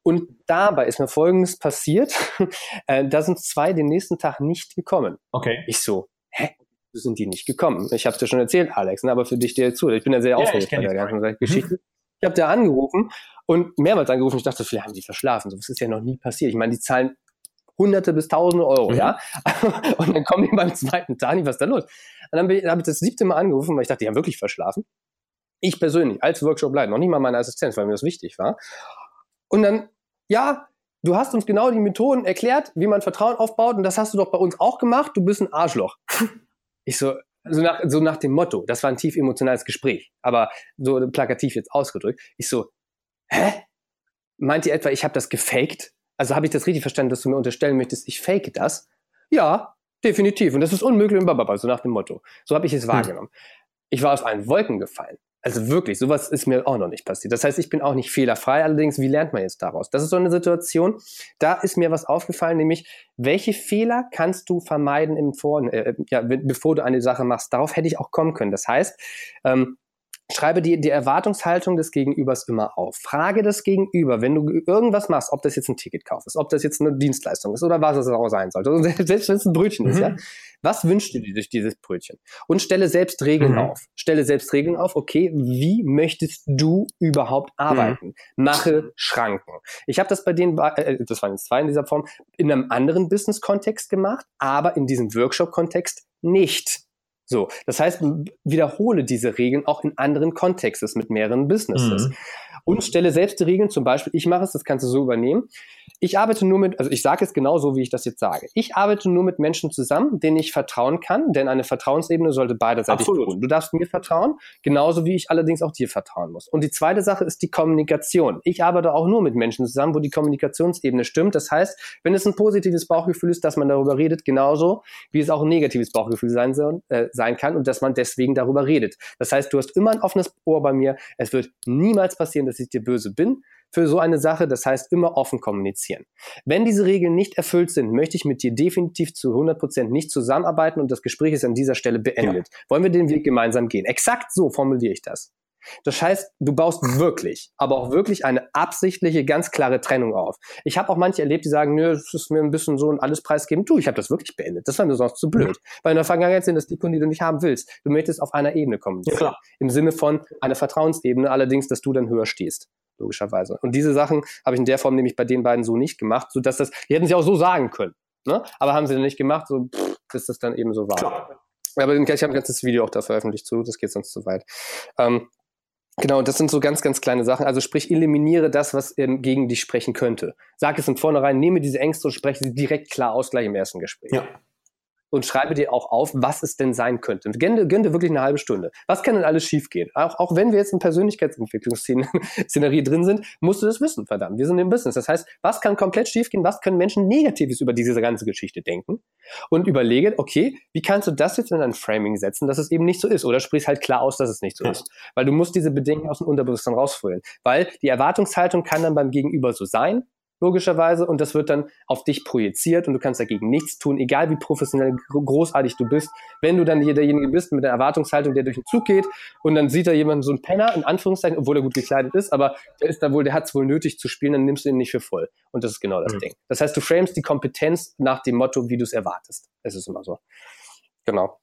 Und dabei ist mir Folgendes passiert. *laughs* äh, da sind zwei den nächsten Tag nicht gekommen.
Okay.
Ich so, hä? Sind die nicht gekommen. Ich habe es dir schon erzählt, Alex, ne? aber für dich dir zu. Ich bin ja sehr ja, aufgeregt bei der ganzen Geschichte. *laughs* Ich habe da angerufen und mehrmals angerufen. Ich dachte, vielleicht haben die verschlafen. So, das ist ja noch nie passiert. Ich meine, die zahlen Hunderte bis Tausende Euro, mhm. ja. *laughs* Und dann kommen die beim zweiten Tag nicht, was ist da los? Und dann habe ich, das siebte Mal angerufen, weil ich dachte, die haben wirklich verschlafen. Ich persönlich, als Workshop-Leiter, noch nicht mal meine Assistenz, weil mir das wichtig war. Und dann, ja, du hast uns genau die Methoden erklärt, wie man Vertrauen aufbaut und das hast du doch bei uns auch gemacht, du bist ein Arschloch. Ich so, so nach, so nach dem Motto, das war ein tief emotionales Gespräch, aber so plakativ jetzt ausgedrückt. Ich so, hä? Meint ihr etwa, ich habe das gefaked? Also habe ich das richtig verstanden, dass du mir unterstellen möchtest, ich fake das? Ja, definitiv. Und das ist unmöglich und bababa, so nach dem Motto. So habe ich es hm. wahrgenommen. Ich war aus allen Wolken gefallen. Also wirklich, sowas ist mir auch noch nicht passiert. Das heißt, ich bin auch nicht fehlerfrei. Allerdings, wie lernt man jetzt daraus? Das ist so eine Situation, da ist mir was aufgefallen, nämlich, welche Fehler kannst du vermeiden im Vor äh, ja, bevor du eine Sache machst? Darauf hätte ich auch kommen können. Das heißt, ähm, Schreibe dir die Erwartungshaltung des Gegenübers immer auf. Frage das Gegenüber, wenn du irgendwas machst, ob das jetzt ein Ticketkauf ist, ob das jetzt eine Dienstleistung ist oder was es auch sein sollte. Also *laughs* selbst wenn es ein Brötchen mhm. ist, ja. Was wünschst du dir durch dieses Brötchen? Und stelle selbst Regeln mhm. auf. Stelle selbst Regeln auf, okay, wie möchtest du überhaupt arbeiten? Mhm. Mache Schranken. Ich habe das bei denen, äh, das waren jetzt zwei in dieser Form, in einem anderen Business-Kontext gemacht, aber in diesem Workshop-Kontext nicht. So, das heißt, wiederhole diese Regeln auch in anderen Kontexten mit mehreren Businesses. Mhm. Und stelle selbst die Regeln, zum Beispiel, ich mache es, das kannst du so übernehmen. Ich arbeite nur mit, also ich sage es genau so, wie ich das jetzt sage. Ich arbeite nur mit Menschen zusammen, denen ich vertrauen kann, denn eine Vertrauensebene sollte beiderseitig Absolut. Du darfst mir vertrauen, genauso wie ich allerdings auch dir vertrauen muss. Und die zweite Sache ist die Kommunikation. Ich arbeite auch nur mit Menschen zusammen, wo die Kommunikationsebene stimmt. Das heißt, wenn es ein positives Bauchgefühl ist, dass man darüber redet, genauso wie es auch ein negatives Bauchgefühl sein, äh, sein kann und dass man deswegen darüber redet. Das heißt, du hast immer ein offenes Ohr bei mir. Es wird niemals passieren, dass ich dir böse bin für so eine Sache. Das heißt, immer offen kommunizieren. Wenn diese Regeln nicht erfüllt sind, möchte ich mit dir definitiv zu 100 Prozent nicht zusammenarbeiten und das Gespräch ist an dieser Stelle beendet. Ja. Wollen wir den Weg gemeinsam gehen? Exakt so formuliere ich das. Das heißt, du baust wirklich, aber auch wirklich eine absichtliche, ganz klare Trennung auf. Ich habe auch manche erlebt, die sagen, nö, das ist mir ein bisschen so ein alles preisgeben. Du, ich habe das wirklich beendet. Das war mir sonst zu blöd. Weil in der Vergangenheit sind das die Kunden, die du nicht haben willst. Du möchtest auf einer Ebene kommunizieren. Ja, Im Sinne von einer Vertrauensebene, allerdings, dass du dann höher stehst logischerweise. Und diese Sachen habe ich in der Form nämlich bei den beiden so nicht gemacht, so dass das, die hätten sie auch so sagen können, ne? aber haben sie dann nicht gemacht, so pff, dass das dann eben so war. Klar. Aber ich habe ein ganzes Video auch da veröffentlicht zu, das geht sonst zu weit. Ähm, Genau, das sind so ganz, ganz kleine Sachen. Also sprich, eliminiere das, was ähm, gegen dich sprechen könnte. Sag es von vornherein, nehme diese Ängste und spreche sie direkt klar aus, gleich im ersten Gespräch.
Ja.
Und schreibe dir auch auf, was es denn sein könnte. Gönn, gönn dir wirklich eine halbe Stunde. Was kann denn alles schiefgehen? Auch, auch wenn wir jetzt in Persönlichkeitsentwicklungsszenerie *laughs* drin sind, musst du das wissen, verdammt. Wir sind im Business. Das heißt, was kann komplett schiefgehen? Was können Menschen Negatives über diese ganze Geschichte denken? Und überlege, okay, wie kannst du das jetzt in ein Framing setzen, dass es eben nicht so ist? Oder sprichst halt klar aus, dass es nicht so ist. Weil du musst diese Bedenken aus dem Unterbewusstsein rausfüllen. Weil die Erwartungshaltung kann dann beim Gegenüber so sein, logischerweise, und das wird dann auf dich projiziert und du kannst dagegen nichts tun, egal wie professionell großartig du bist. Wenn du dann hier derjenige bist mit der Erwartungshaltung, der durch den Zug geht und dann sieht er jemanden so ein Penner, in Anführungszeichen, obwohl er gut gekleidet ist, aber der ist da wohl, der hat es wohl nötig zu spielen, dann nimmst du ihn nicht für voll. Und das ist genau das mhm. Ding. Das heißt, du framest die Kompetenz nach dem Motto, wie du es erwartest. Es ist immer so. Genau.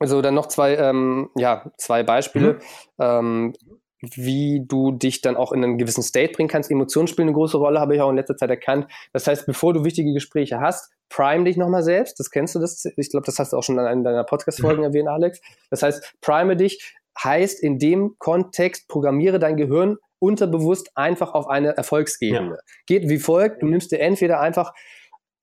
Also dann noch zwei, ähm, ja, zwei Beispiele. Mhm. Ähm, wie du dich dann auch in einen gewissen State bringen kannst. Emotionen spielen eine große Rolle, habe ich auch in letzter Zeit erkannt. Das heißt, bevor du wichtige Gespräche hast, prime dich nochmal selbst. Das kennst du das. Ich glaube, das hast du auch schon in einer deiner Podcast-Folgen mhm. erwähnt, Alex. Das heißt, prime dich heißt in dem Kontext, programmiere dein Gehirn unterbewusst einfach auf eine Erfolgsebene. Ja. Geht wie folgt. Du nimmst dir entweder einfach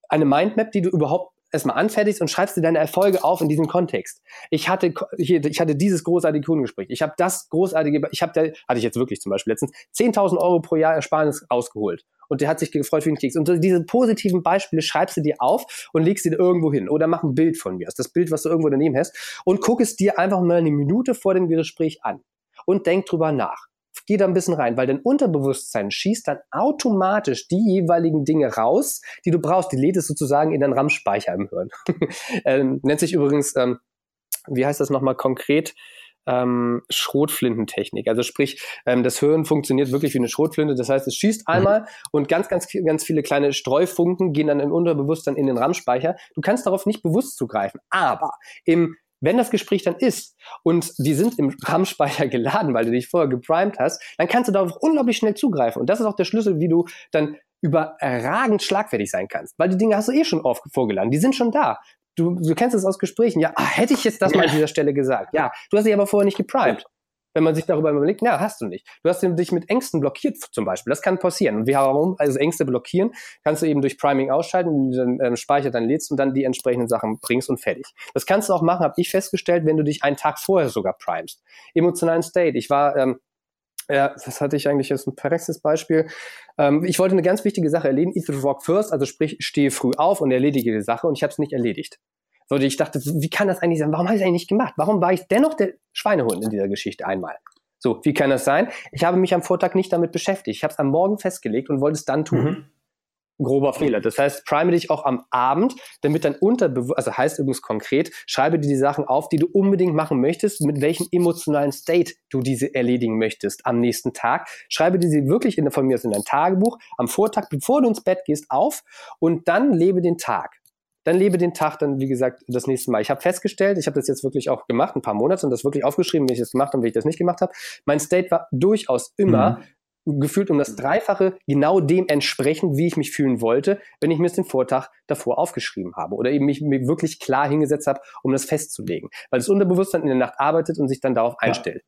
eine Mindmap, die du überhaupt erstmal anfertigst und schreibst dir deine Erfolge auf in diesem Kontext. Ich hatte ich hatte dieses großartige Kundengespräch. Ich habe das großartige, ich habe da, hatte ich jetzt wirklich zum Beispiel letztens 10.000 Euro pro Jahr Ersparnis rausgeholt. Und der hat sich gefreut für den Keks. Und diese positiven Beispiele schreibst du dir auf und legst sie dir irgendwo hin. Oder mach ein Bild von mir. Das Bild, was du irgendwo daneben hast. Und guck es dir einfach mal eine Minute vor dem Gespräch an. Und denk drüber nach geh da ein bisschen rein, weil dein Unterbewusstsein schießt dann automatisch die jeweiligen Dinge raus, die du brauchst. Die lädt es sozusagen in deinen RAM-Speicher im Hirn. *laughs* ähm, nennt sich übrigens, ähm, wie heißt das nochmal konkret? Ähm, Schrotflintentechnik. Also sprich, ähm, das Hirn funktioniert wirklich wie eine Schrotflinte. Das heißt, es schießt mhm. einmal mhm. und ganz, ganz, ganz viele kleine Streufunken gehen dann im Unterbewusstsein in den RAM-Speicher. Du kannst darauf nicht bewusst zugreifen. Aber im wenn das Gespräch dann ist und die sind im RAM-Speicher *laughs* geladen, weil du dich vorher geprimed hast, dann kannst du darauf unglaublich schnell zugreifen. Und das ist auch der Schlüssel, wie du dann überragend schlagfertig sein kannst. Weil die Dinge hast du eh schon oft vorgeladen. Die sind schon da. Du, du kennst es aus Gesprächen. Ja, ah, hätte ich jetzt das mal an *clears throat* dieser Stelle gesagt. Ja, du hast dich aber vorher nicht geprimed wenn man sich darüber überlegt, na, hast du nicht. Du hast dich mit Ängsten blockiert zum Beispiel. Das kann passieren. Und warum? Also Ängste blockieren kannst du eben durch Priming ausschalten, den ähm, Speicher dann lädst und dann die entsprechenden Sachen bringst und fertig. Das kannst du auch machen, habe ich festgestellt, wenn du dich einen Tag vorher sogar primest. Emotionalen State. Ich war ähm, ja, das hatte ich eigentlich als ein perfektes Beispiel. Ähm, ich wollte eine ganz wichtige Sache erledigen. Eat the rock first, also sprich, stehe früh auf und erledige die Sache und ich habe es nicht erledigt. So, ich dachte, wie kann das eigentlich sein? Warum habe ich das eigentlich nicht gemacht? Warum war ich dennoch der Schweinehund in dieser Geschichte einmal? So, wie kann das sein? Ich habe mich am Vortag nicht damit beschäftigt. Ich habe es am Morgen festgelegt und wollte es dann tun. Mhm grober Fehler. Das heißt, prime dich auch am Abend, damit dein Unterbewusstsein, also heißt übrigens konkret, schreibe dir die Sachen auf, die du unbedingt machen möchtest, mit welchem emotionalen State du diese erledigen möchtest am nächsten Tag. Schreibe dir sie wirklich in, von mir aus in dein Tagebuch am Vortag, bevor du ins Bett gehst, auf und dann lebe den Tag dann lebe den Tag dann, wie gesagt, das nächste Mal. Ich habe festgestellt, ich habe das jetzt wirklich auch gemacht, ein paar Monate und das wirklich aufgeschrieben, wie ich das gemacht habe, wie ich das nicht gemacht habe. Mein State war durchaus immer mhm. gefühlt um das Dreifache genau dem entsprechend, wie ich mich fühlen wollte, wenn ich mir es den Vortag davor aufgeschrieben habe oder eben mich wirklich klar hingesetzt habe, um das festzulegen. Weil das Unterbewusstsein in der Nacht arbeitet und sich dann darauf ja. einstellt.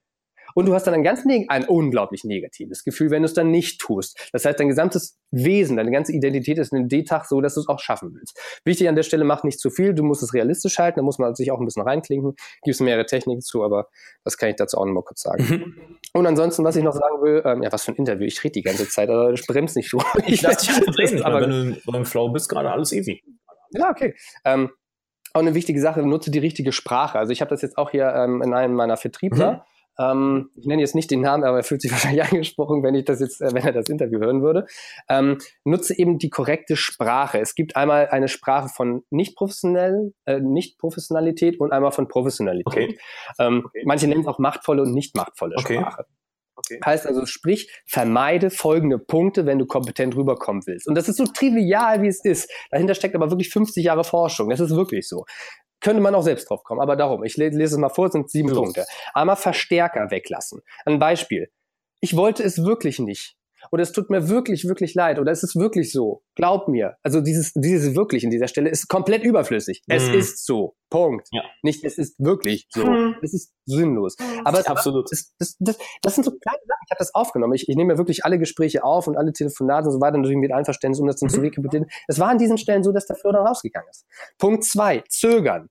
Und du hast dann ein ganz ein unglaublich negatives Gefühl, wenn du es dann nicht tust. Das heißt, dein gesamtes Wesen, deine ganze Identität ist in den D-Tag so, dass du es auch schaffen willst. Wichtig an der Stelle, mach nicht zu viel, du musst es realistisch halten, da muss man sich auch ein bisschen reinklinken. Gibt es mehrere Techniken zu, aber das kann ich dazu auch noch mal kurz sagen. Mhm. Und ansonsten, was ich noch sagen will, ähm, ja, was für ein Interview, ich rede die ganze Zeit, aber ich bremse nicht so.
Ich lasse dich einfach reden, aber wenn du beim Flow bist, gerade alles easy.
Ja, okay. Ähm, auch eine wichtige Sache, nutze die richtige Sprache. Also ich habe das jetzt auch hier ähm, in einem meiner Vertriebler. Mhm ähm, ich nenne jetzt nicht den Namen, aber er fühlt sich *laughs* wahrscheinlich angesprochen, wenn ich das jetzt, äh, wenn er das Interview hören würde. Ähm, nutze eben die korrekte Sprache. Es gibt einmal eine Sprache von nicht professionell, äh, nicht Professionalität und einmal von Professionalität. Okay. Ähm, okay. Manche nennen es auch machtvolle und nicht machtvolle okay. Sprache. Okay. Heißt also, sprich, vermeide folgende Punkte, wenn du kompetent rüberkommen willst. Und das ist so trivial, wie es ist. Dahinter steckt aber wirklich 50 Jahre Forschung. Das ist wirklich so. Könnte man auch selbst drauf kommen, aber darum. Ich lese es mal vor, es sind sieben Los. Punkte. Einmal Verstärker weglassen. Ein Beispiel. Ich wollte es wirklich nicht. Oder es tut mir wirklich, wirklich leid oder es ist wirklich so. Glaub mir. Also dieses, dieses wirklich in dieser Stelle ist komplett überflüssig. Mhm. Es ist so. Punkt. Ja. Nicht, es ist wirklich so. Mhm. Es ist sinnlos. Aber es, absolut. Das, das, das, das sind so kleine Sachen. Ich habe das aufgenommen. Ich, ich nehme ja wirklich alle Gespräche auf und alle Telefonate und so weiter natürlich mit Einverständnis, um das dann mhm. zu rekapitulieren. Es war an diesen Stellen so, dass der Flow dann rausgegangen ist. Punkt zwei, zögern.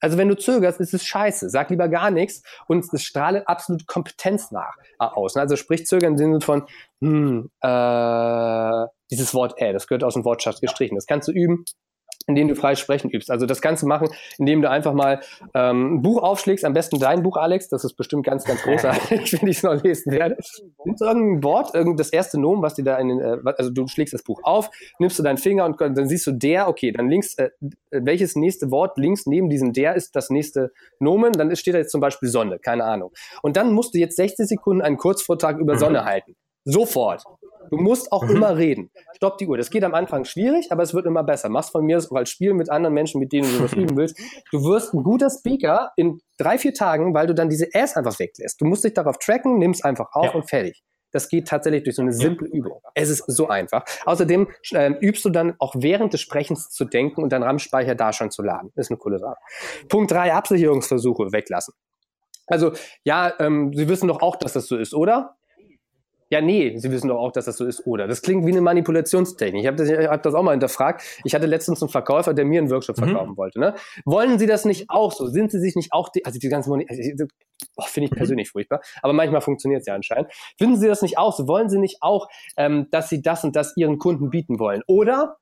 Also wenn du zögerst, ist es scheiße. Sag lieber gar nichts und es strahle absolut Kompetenz nach äh, aus. Also sprich zögern im Sinne von, hm, äh, dieses Wort äh, das gehört aus dem Wortschatz gestrichen. Das kannst du üben indem du frei sprechen übst. Also das Ganze machen, indem du einfach mal ähm, ein Buch aufschlägst, am besten dein Buch, Alex, das ist bestimmt ganz, ganz großartig, *laughs* wenn ich es noch lesen werde. Nimmst irgendein Wort, irgend das erste Nomen, was dir da in den, äh, also du schlägst das Buch auf, nimmst du deinen Finger und dann siehst du der, okay, dann links, äh, welches nächste Wort links neben diesem der ist das nächste Nomen, dann steht da jetzt zum Beispiel Sonne, keine Ahnung. Und dann musst du jetzt 60 Sekunden einen Kurzvortrag über Sonne halten. Sofort. Du musst auch mhm. immer reden. Stopp die Uhr. Das geht am Anfang schwierig, aber es wird immer besser. Machst von mir das auch als Spiel mit anderen Menschen, mit denen du üben willst. Du wirst ein guter Speaker in drei, vier Tagen, weil du dann diese S einfach weglässt. Du musst dich darauf tracken, nimmst einfach auf ja. und fertig. Das geht tatsächlich durch so eine simple Übung. Es ist so einfach. Außerdem äh, übst du dann auch während des Sprechens zu denken und deinen RAM-Speicher da schon zu laden. Ist eine coole Sache. Punkt drei: Absicherungsversuche weglassen. Also, ja, ähm, Sie wissen doch auch, dass das so ist, oder? Ja, nee, Sie wissen doch auch, dass das so ist, oder? Das klingt wie eine Manipulationstechnik. Ich habe das, hab das auch mal hinterfragt. Ich hatte letztens einen Verkäufer, der mir einen Workshop mhm. verkaufen wollte. Ne? Wollen Sie das nicht auch so? Sind Sie sich nicht auch, die, also die ganze Moni also, oh, finde ich mhm. persönlich furchtbar, aber manchmal funktioniert es ja anscheinend. Finden Sie das nicht auch so? Wollen Sie nicht auch, ähm, dass Sie das und das Ihren Kunden bieten wollen? Oder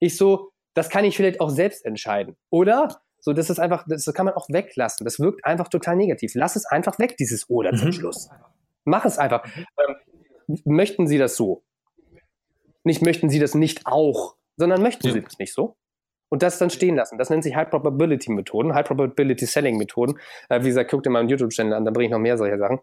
ich so, das kann ich vielleicht auch selbst entscheiden. Oder so, das ist einfach, das kann man auch weglassen. Das wirkt einfach total negativ. Lass es einfach weg, dieses Oder mhm. zum Schluss. Mach es einfach. Ähm, möchten Sie das so? Nicht möchten Sie das nicht auch, sondern möchten ja. Sie das nicht so? Und das dann stehen lassen. Das nennt sich High Probability Methoden, High Probability Selling Methoden. Äh, wie gesagt, guckt ihr mal meinen YouTube-Channel an, da bringe ich noch mehr solcher Sachen.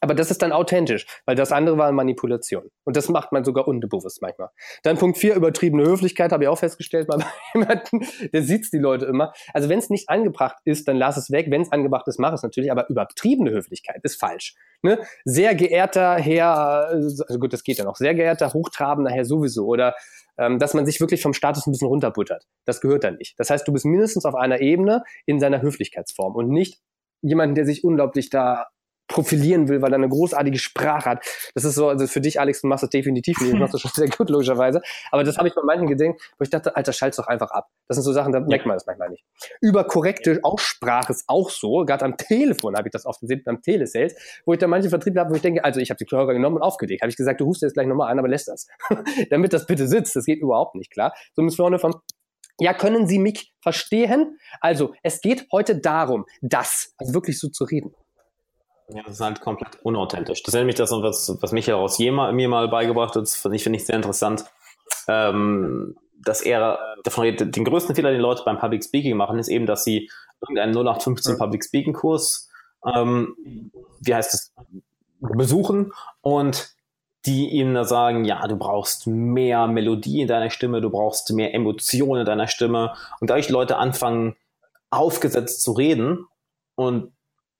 Aber das ist dann authentisch, weil das andere war Manipulation. Und das macht man sogar unbewusst manchmal. Dann Punkt 4, übertriebene Höflichkeit, habe ich auch festgestellt bei *laughs* jemandem, der sieht die Leute immer. Also wenn es nicht angebracht ist, dann lass es weg. Wenn es angebracht ist, mach es natürlich. Aber übertriebene Höflichkeit ist falsch. Ne? Sehr geehrter Herr, also gut, das geht ja noch, sehr geehrter, hochtrabender Herr sowieso. Oder ähm, dass man sich wirklich vom Status ein bisschen runterbuttert. Das gehört dann nicht. Das heißt, du bist mindestens auf einer Ebene in seiner Höflichkeitsform und nicht jemanden, der sich unglaublich da profilieren will, weil er eine großartige Sprache hat. Das ist so, also für dich, Alex, du machst das definitiv nicht, du machst das schon *laughs* sehr gut, logischerweise. Aber das habe ich bei manchen gedenkt, wo ich dachte, Alter, schalt's doch einfach ab. Das sind so Sachen, da ja. merkt man das manchmal nicht. Über korrekte Aussprache ist auch so. Gerade am Telefon habe ich das oft gesehen, beim Telesales, wo ich da manche Vertriebler habe, wo ich denke, also ich habe die Hörer genommen und aufgelegt. Habe ich gesagt, du hust jetzt gleich nochmal an, aber lässt das. *laughs* Damit das bitte sitzt. Das geht überhaupt nicht, klar. So muss vorne von ja, können Sie mich verstehen? Also, es geht heute darum, das, also wirklich so zu reden.
Ja, das ist halt komplett unauthentisch. Das ist nämlich das, was, was Michael aus Jema, mir mal beigebracht hat, finde ich, find ich sehr interessant, ähm, dass er davon redet, den größten Fehler, den Leute beim Public Speaking machen, ist eben, dass sie irgendeinen 0815 Public Speaking Kurs, ähm, wie heißt es, besuchen und die ihnen da sagen, ja, du brauchst mehr Melodie in deiner Stimme, du brauchst mehr Emotionen in deiner Stimme. Und dadurch Leute anfangen, aufgesetzt zu reden und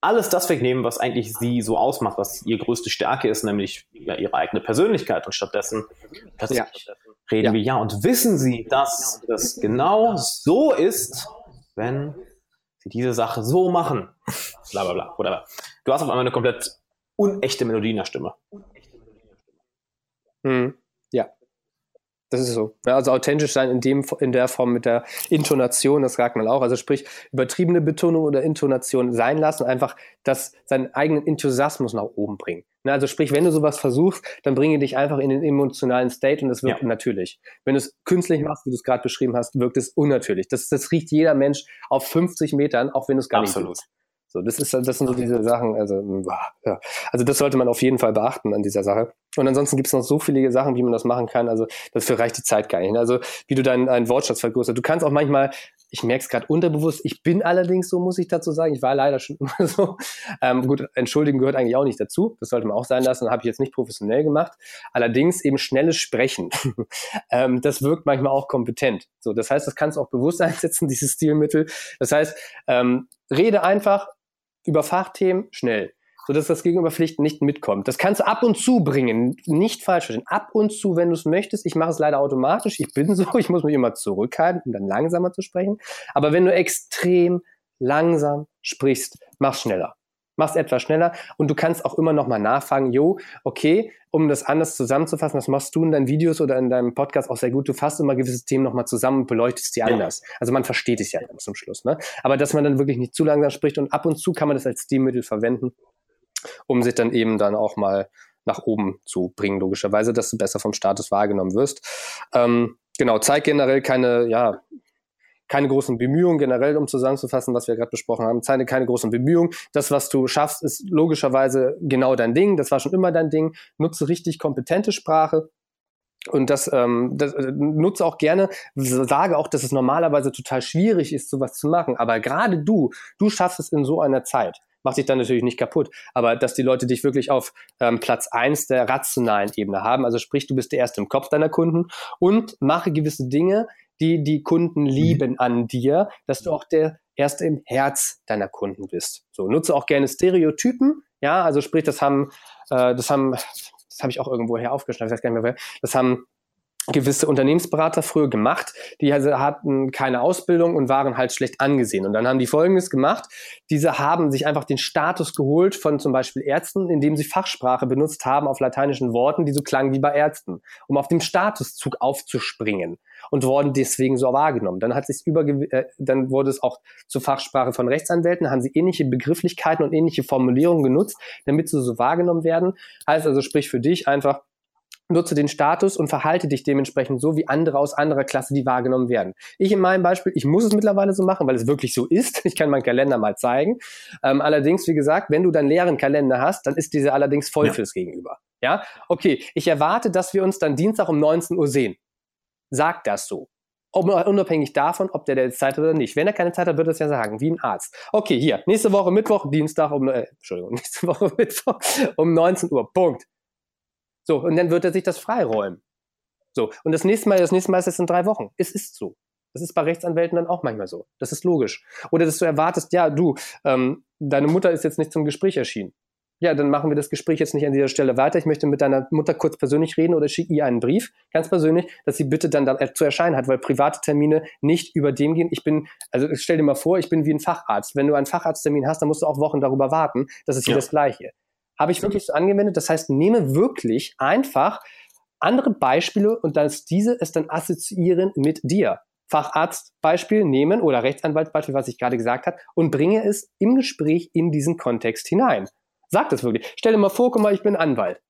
alles das wegnehmen, was eigentlich sie so ausmacht, was ihre größte Stärke ist, nämlich ja, ihre eigene Persönlichkeit. Und stattdessen ja. reden ja. wir ja. Und wissen Sie, dass das genau so ist, wenn Sie diese Sache so machen? Bla bla bla. Whatever. Du hast auf einmal eine komplett unechte Melodie in der Stimme.
Hm. Das ist so. Ja, also authentisch sein in dem, in der Form mit der Intonation, das sagt man auch. Also sprich, übertriebene Betonung oder Intonation sein lassen, einfach das, seinen eigenen Enthusiasmus nach oben bringen. Ne, also sprich, wenn du sowas versuchst, dann bringe dich einfach in den emotionalen State und das wirkt ja. natürlich. Wenn du es künstlich machst, wie du es gerade beschrieben hast, wirkt es unnatürlich. Das, das riecht jeder Mensch auf 50 Metern, auch wenn du es gar Absolut. nicht tust. So, das ist, das sind so diese Sachen, also, ja. also das sollte man auf jeden Fall beachten an dieser Sache. Und ansonsten gibt es noch so viele Sachen, wie man das machen kann. Also dafür reicht die Zeit gar nicht. Ne? Also wie du deinen, deinen Wortschatz vergrößerst. Du kannst auch manchmal, ich merke es gerade unterbewusst, ich bin allerdings so, muss ich dazu sagen. Ich war leider schon *laughs* immer so. Ähm, gut, entschuldigen gehört eigentlich auch nicht dazu. Das sollte man auch sein lassen. Habe ich jetzt nicht professionell gemacht. Allerdings eben schnelles Sprechen. *laughs* ähm, das wirkt manchmal auch kompetent. So, das heißt, das kannst du auch bewusst *laughs* einsetzen, dieses Stilmittel. Das heißt, ähm, rede einfach, über Fachthemen schnell. sodass das Gegenüberpflichten nicht mitkommt. Das kannst du ab und zu bringen, nicht falsch verstehen. Ab und zu, wenn du es möchtest. Ich mache es leider automatisch. Ich bin *laughs* so, ich muss mich immer zurückhalten, um dann langsamer zu sprechen. Aber wenn du extrem langsam sprichst, mach schneller machst etwas schneller und du kannst auch immer noch mal nachfragen, jo, okay, um das anders zusammenzufassen, was machst du in deinen Videos oder in deinem Podcast auch sehr gut, du fasst immer gewisse Themen noch mal zusammen und beleuchtest die anders. Also man versteht es ja dann zum Schluss, ne? Aber dass man dann wirklich nicht zu langsam spricht und ab und zu kann man das als Stilmittel verwenden, um sich dann eben dann auch mal nach oben zu bringen, logischerweise, dass du besser vom Status wahrgenommen wirst. Ähm, genau, zeig generell keine, ja, keine großen Bemühungen generell, um zusammenzufassen, was wir gerade besprochen haben. Keine, keine großen Bemühungen. Das, was du schaffst, ist logischerweise genau dein Ding. Das war schon immer dein Ding. Nutze richtig kompetente Sprache. Und das, ähm, das äh, nutze auch gerne, sage auch, dass es normalerweise total schwierig ist, sowas zu machen. Aber gerade du, du schaffst es in so einer Zeit. Mach dich dann natürlich nicht kaputt. Aber dass die Leute dich wirklich auf ähm, Platz eins der rationalen Ebene haben. Also sprich, du bist der Erste im Kopf deiner Kunden und mache gewisse Dinge, die die Kunden mhm. lieben an dir, dass du auch der Erste im Herz deiner Kunden bist. So, nutze auch gerne Stereotypen. Ja, also sprich, das haben, äh, das haben, das habe ich auch irgendwo her aufgeschnappt, ich weiß gar nicht mehr, das haben gewisse Unternehmensberater früher gemacht, die also hatten keine Ausbildung und waren halt schlecht angesehen. Und dann haben die Folgendes gemacht. Diese haben sich einfach den Status geholt von zum Beispiel Ärzten, indem sie Fachsprache benutzt haben auf lateinischen Worten, die so klangen wie bei Ärzten, um auf dem Statuszug aufzuspringen und wurden deswegen so wahrgenommen. Dann hat sich über, äh, dann wurde es auch zur Fachsprache von Rechtsanwälten, haben sie ähnliche Begrifflichkeiten und ähnliche Formulierungen genutzt, damit sie so wahrgenommen werden. Heißt also, sprich für dich einfach, nutze den Status und verhalte dich dementsprechend so wie andere aus anderer Klasse, die wahrgenommen werden. Ich in meinem Beispiel, ich muss es mittlerweile so machen, weil es wirklich so ist. *laughs* Ich kann meinen Kalender mal zeigen. Ähm, allerdings, wie gesagt, wenn du deinen leeren Kalender hast, dann ist dieser allerdings voll ja. fürs Gegenüber. Ja, okay. Ich erwarte, dass wir uns dann Dienstag um 19 Uhr sehen. Sag das so. Unabhängig davon, ob der, der Zeit hat oder nicht. Wenn er keine Zeit hat, wird er es ja sagen, wie ein Arzt. Okay, hier, nächste Woche Mittwoch, Dienstag um, äh, Entschuldigung, *laughs* nächste Woche Mittwoch um 19 Uhr. Punkt. So, und dann wird er sich das freiräumen. So, und das nächste Mal, das nächste Mal ist es in drei Wochen. Es ist so. Das ist bei Rechtsanwälten dann auch manchmal so. Das ist logisch. Oder dass du erwartest, ja, du, ähm, deine Mutter ist jetzt nicht zum Gespräch erschienen. Ja, dann machen wir das Gespräch jetzt nicht an dieser Stelle weiter. Ich möchte mit deiner Mutter kurz persönlich reden oder schicke ihr einen Brief, ganz persönlich, dass sie bitte dann da zu erscheinen hat, weil private Termine nicht über dem gehen. Ich bin, also stell dir mal vor, ich bin wie ein Facharzt. Wenn du einen Facharzttermin hast, dann musst du auch Wochen darüber warten. Das ist hier ja. das Gleiche. Habe ich wirklich so angewendet. Das heißt, nehme wirklich einfach andere Beispiele und dass diese es dann assoziieren mit dir. Facharztbeispiel nehmen oder Rechtsanwaltsbeispiel, was ich gerade gesagt habe, und bringe es im Gespräch in diesen Kontext hinein. Sag das wirklich. Stell dir mal vor, guck mal, ich bin Anwalt.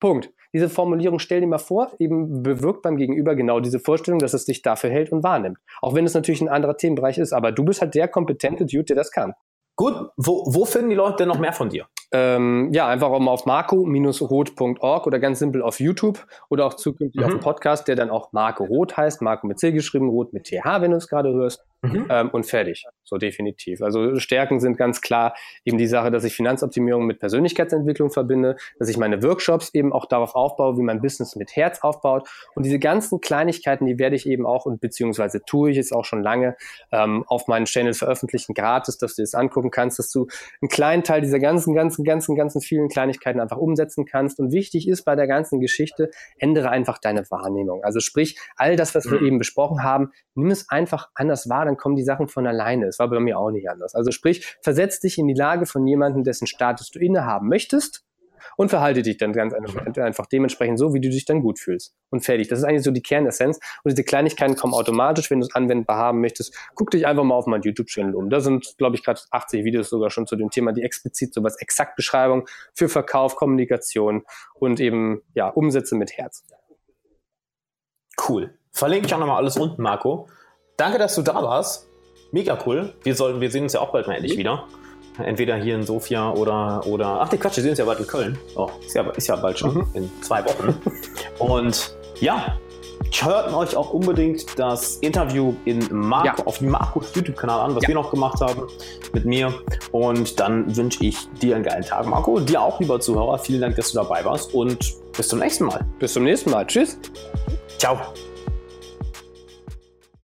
Punkt. Diese Formulierung, stell dir mal vor, eben bewirkt beim Gegenüber genau diese Vorstellung, dass es dich dafür hält und wahrnimmt. Auch wenn es natürlich ein anderer Themenbereich ist, aber du bist halt der kompetente Dude, der das kann.
Gut, wo, wo finden die Leute denn noch mehr von dir?
Ähm, ja, einfach auch mal auf marco-rot.org oder ganz simpel auf YouTube oder auch zukünftig mhm. auf dem Podcast, der dann auch Marco Rot heißt. Marco mit C geschrieben, Rot mit TH, wenn du es gerade hörst. Mhm. Ähm, und fertig. So definitiv. Also Stärken sind ganz klar eben die Sache, dass ich Finanzoptimierung mit Persönlichkeitsentwicklung verbinde, dass ich meine Workshops eben auch darauf aufbaue, wie mein Business mit Herz aufbaut. Und diese ganzen Kleinigkeiten, die werde ich eben auch und beziehungsweise tue ich es auch schon lange ähm, auf meinen Channel veröffentlichen, gratis, dass du das angucken kannst, dass du einen kleinen Teil dieser ganzen, ganzen, ganzen, ganzen vielen Kleinigkeiten einfach umsetzen kannst. Und wichtig ist bei der ganzen Geschichte, ändere einfach deine Wahrnehmung. Also sprich, all das, was wir mhm. eben besprochen haben, nimm es einfach anders wahr, dann kommen die Sachen von alleine. Es war bei mir auch nicht anders. Also sprich, versetz dich in die Lage von jemandem, dessen Status du innehaben möchtest und verhalte dich dann ganz einfach dementsprechend so, wie du dich dann gut fühlst. Und fertig. Das ist eigentlich so die Kernessenz. Und diese Kleinigkeiten kommen automatisch, wenn du es anwendbar haben möchtest. Guck dich einfach mal auf meinen YouTube-Channel um. Da sind, glaube ich, gerade 80 Videos sogar schon zu dem Thema, die explizit sowas exakt Beschreibung für Verkauf, Kommunikation und eben, ja, Umsätze mit Herz.
Cool. Verlinke ich auch nochmal alles unten, Marco. Danke, dass du da warst. Mega cool. Wir, sollen, wir sehen uns ja auch bald mal endlich mhm. wieder. Entweder hier in Sofia oder, oder. Ach, die Quatsch, wir sehen uns ja bald in Köln. Oh, ist ja, ist ja bald schon. Mhm. In zwei Wochen. Und ja, hört euch auch unbedingt das Interview in Marco, ja. auf Marcos YouTube-Kanal an, was ja. wir noch gemacht haben mit mir. Und dann wünsche ich dir einen geilen Tag, Marco. Dir auch, lieber Zuhörer. Vielen Dank, dass du dabei warst und bis zum nächsten Mal.
Bis zum nächsten Mal. Tschüss.
Ciao.